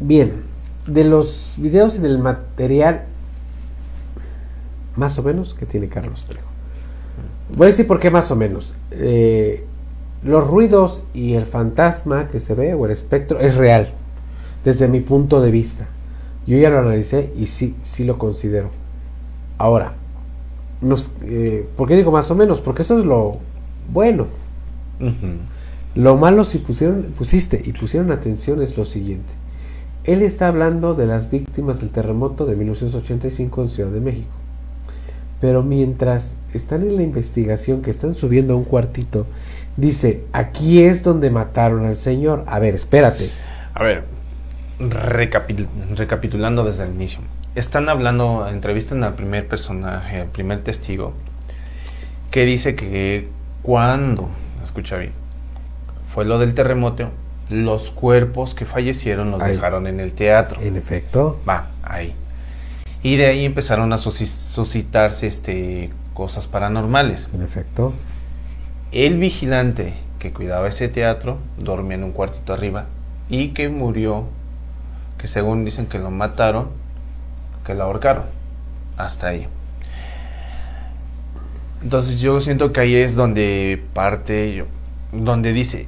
Bien, de los videos y del material más o menos que tiene Carlos Trejo. Voy a decir por qué más o menos. Eh, los ruidos y el fantasma que se ve o el espectro es real, desde mi punto de vista. Yo ya lo analicé y sí, sí lo considero. Ahora, nos, eh, ¿por qué digo más o menos? Porque eso es lo bueno. Lo malo si pusieron, pusiste y pusieron atención es lo siguiente. Él está hablando de las víctimas del terremoto de 1985 en Ciudad de México. Pero mientras están en la investigación, que están subiendo a un cuartito, dice, aquí es donde mataron al señor. A ver, espérate. A ver, recapitul- recapitulando desde el inicio. Están hablando, entrevistan al primer personaje, al primer testigo, que dice que cuando, escucha bien, fue lo del terremoto, los cuerpos que fallecieron los Ahí. dejaron en el teatro. En efecto. Va, ahí. Y de ahí empezaron a suscitarse este, cosas paranormales. En efecto. El vigilante que cuidaba ese teatro dormía en un cuartito arriba y que murió, que según dicen que lo mataron, que lo ahorcaron. Hasta ahí. Entonces yo siento que ahí es donde parte, yo- donde dice,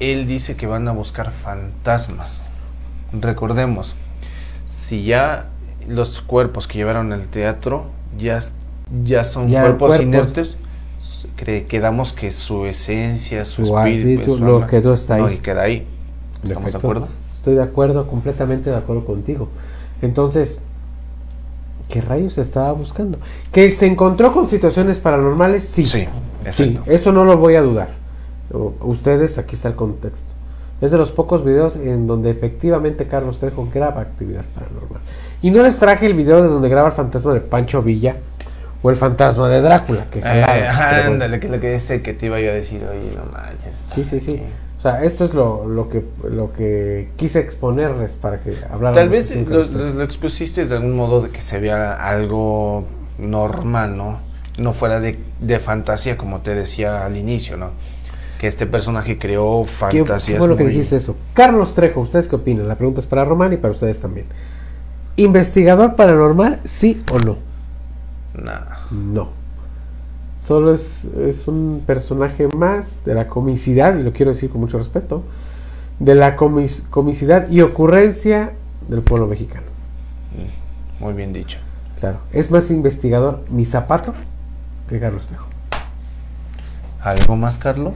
él dice que van a buscar fantasmas. Recordemos, si ya los cuerpos que llevaron al teatro ya, ya son Ya cuerpos, cuerpos. inertes, quedamos que su esencia, su, Su espíritu, su lo quedó está no, ahí. y queda ahí. ¿Estamos de acuerdo? Estoy de acuerdo, completamente de acuerdo contigo. Entonces, ¿qué rayos estaba buscando? ¿Que se encontró con situaciones paranormales? Sí. Sí, exacto. eso no lo voy a dudar. Ustedes, aquí está el contexto. Es de los pocos videos en donde efectivamente Carlos Trejo graba actividad paranormal. Y no les traje el video de donde graba el fantasma de Pancho Villa o el fantasma de Drácula. Que Eh, jalaba, pero bueno. ándale, que es lo que sé que te iba yo a decir, oye, no manches. Sí, sí, sí. O sea, esto es lo, lo que lo que quise exponerles para que hablaran. Tal vez lo, lo- lo expusiste de algún modo de que se vea algo normal, ¿no? No fuera de, de fantasía, como te decía al inicio, ¿no? Que este personaje creó Qué, fantasías. qué bueno que dijiste eso. Carlos Trejo, ¿ustedes qué opinan? La pregunta es para Román y para ustedes también. ¿Investigador paranormal, sí o no? Nah. No. Solo es, es un personaje más de la comicidad, y lo quiero decir con mucho respeto, de la comis- comicidad y ocurrencia del pueblo mexicano. Muy bien dicho. Claro. Es más investigador mi zapato que Carlos Trejo. ¿Algo más, Carlos?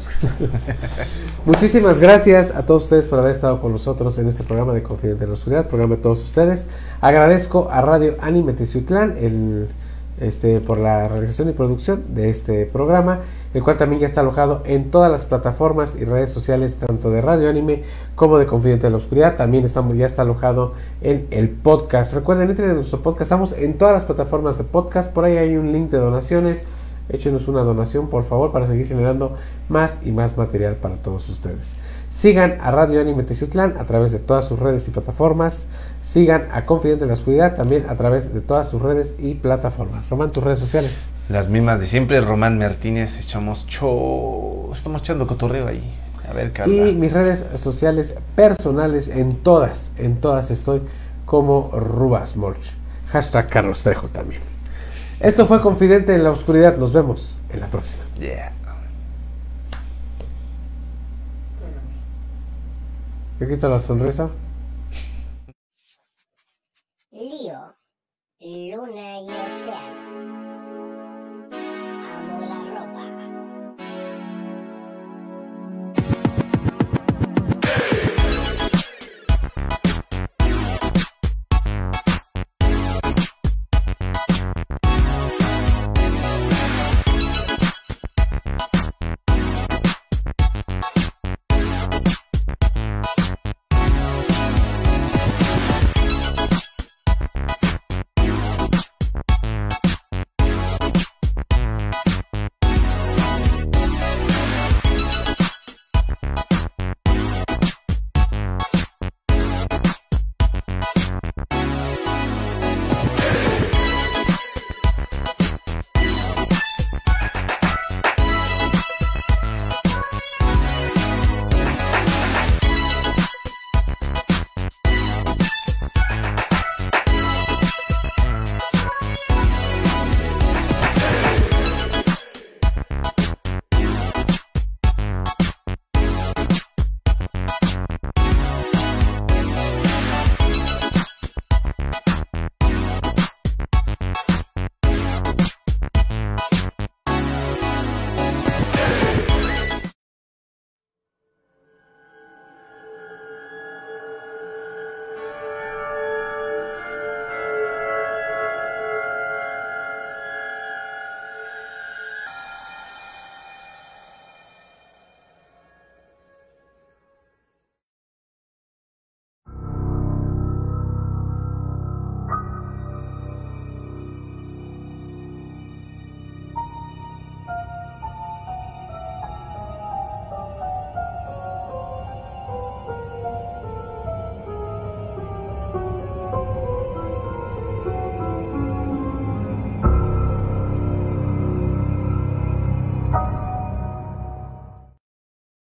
[LAUGHS] Muchísimas gracias a todos ustedes por haber estado con nosotros en este programa de Confidente de la Oscuridad, programa de todos ustedes. Agradezco a Radio Anime Teciutlán el, este, por la realización y producción de este programa, el cual también ya está alojado en todas las plataformas y redes sociales, tanto de Radio Anime como de Confidente de la Oscuridad. También estamos, ya está alojado en el podcast. Recuerden, entren en nuestro podcast, estamos en todas las plataformas de podcast, por ahí hay un link de donaciones. Échenos una donación, por favor, para seguir generando más y más material para todos ustedes. Sigan a Radio Anime Teciutlán a través de todas sus redes y plataformas. Sigan a Confidente de la Oscuridad también a través de todas sus redes y plataformas. Román, tus redes sociales. Las mismas de siempre, Román Martínez, echamos cho... Estamos echando cotorreo ahí. A ver, Carla. Y mis redes sociales personales, en todas, en todas estoy como Rubasmorch. Hashtag Carlos Trejo también. Esto fue Confidente en la Oscuridad. Nos vemos en la próxima. Yeah. Aquí está la sonrisa. Lío. Luna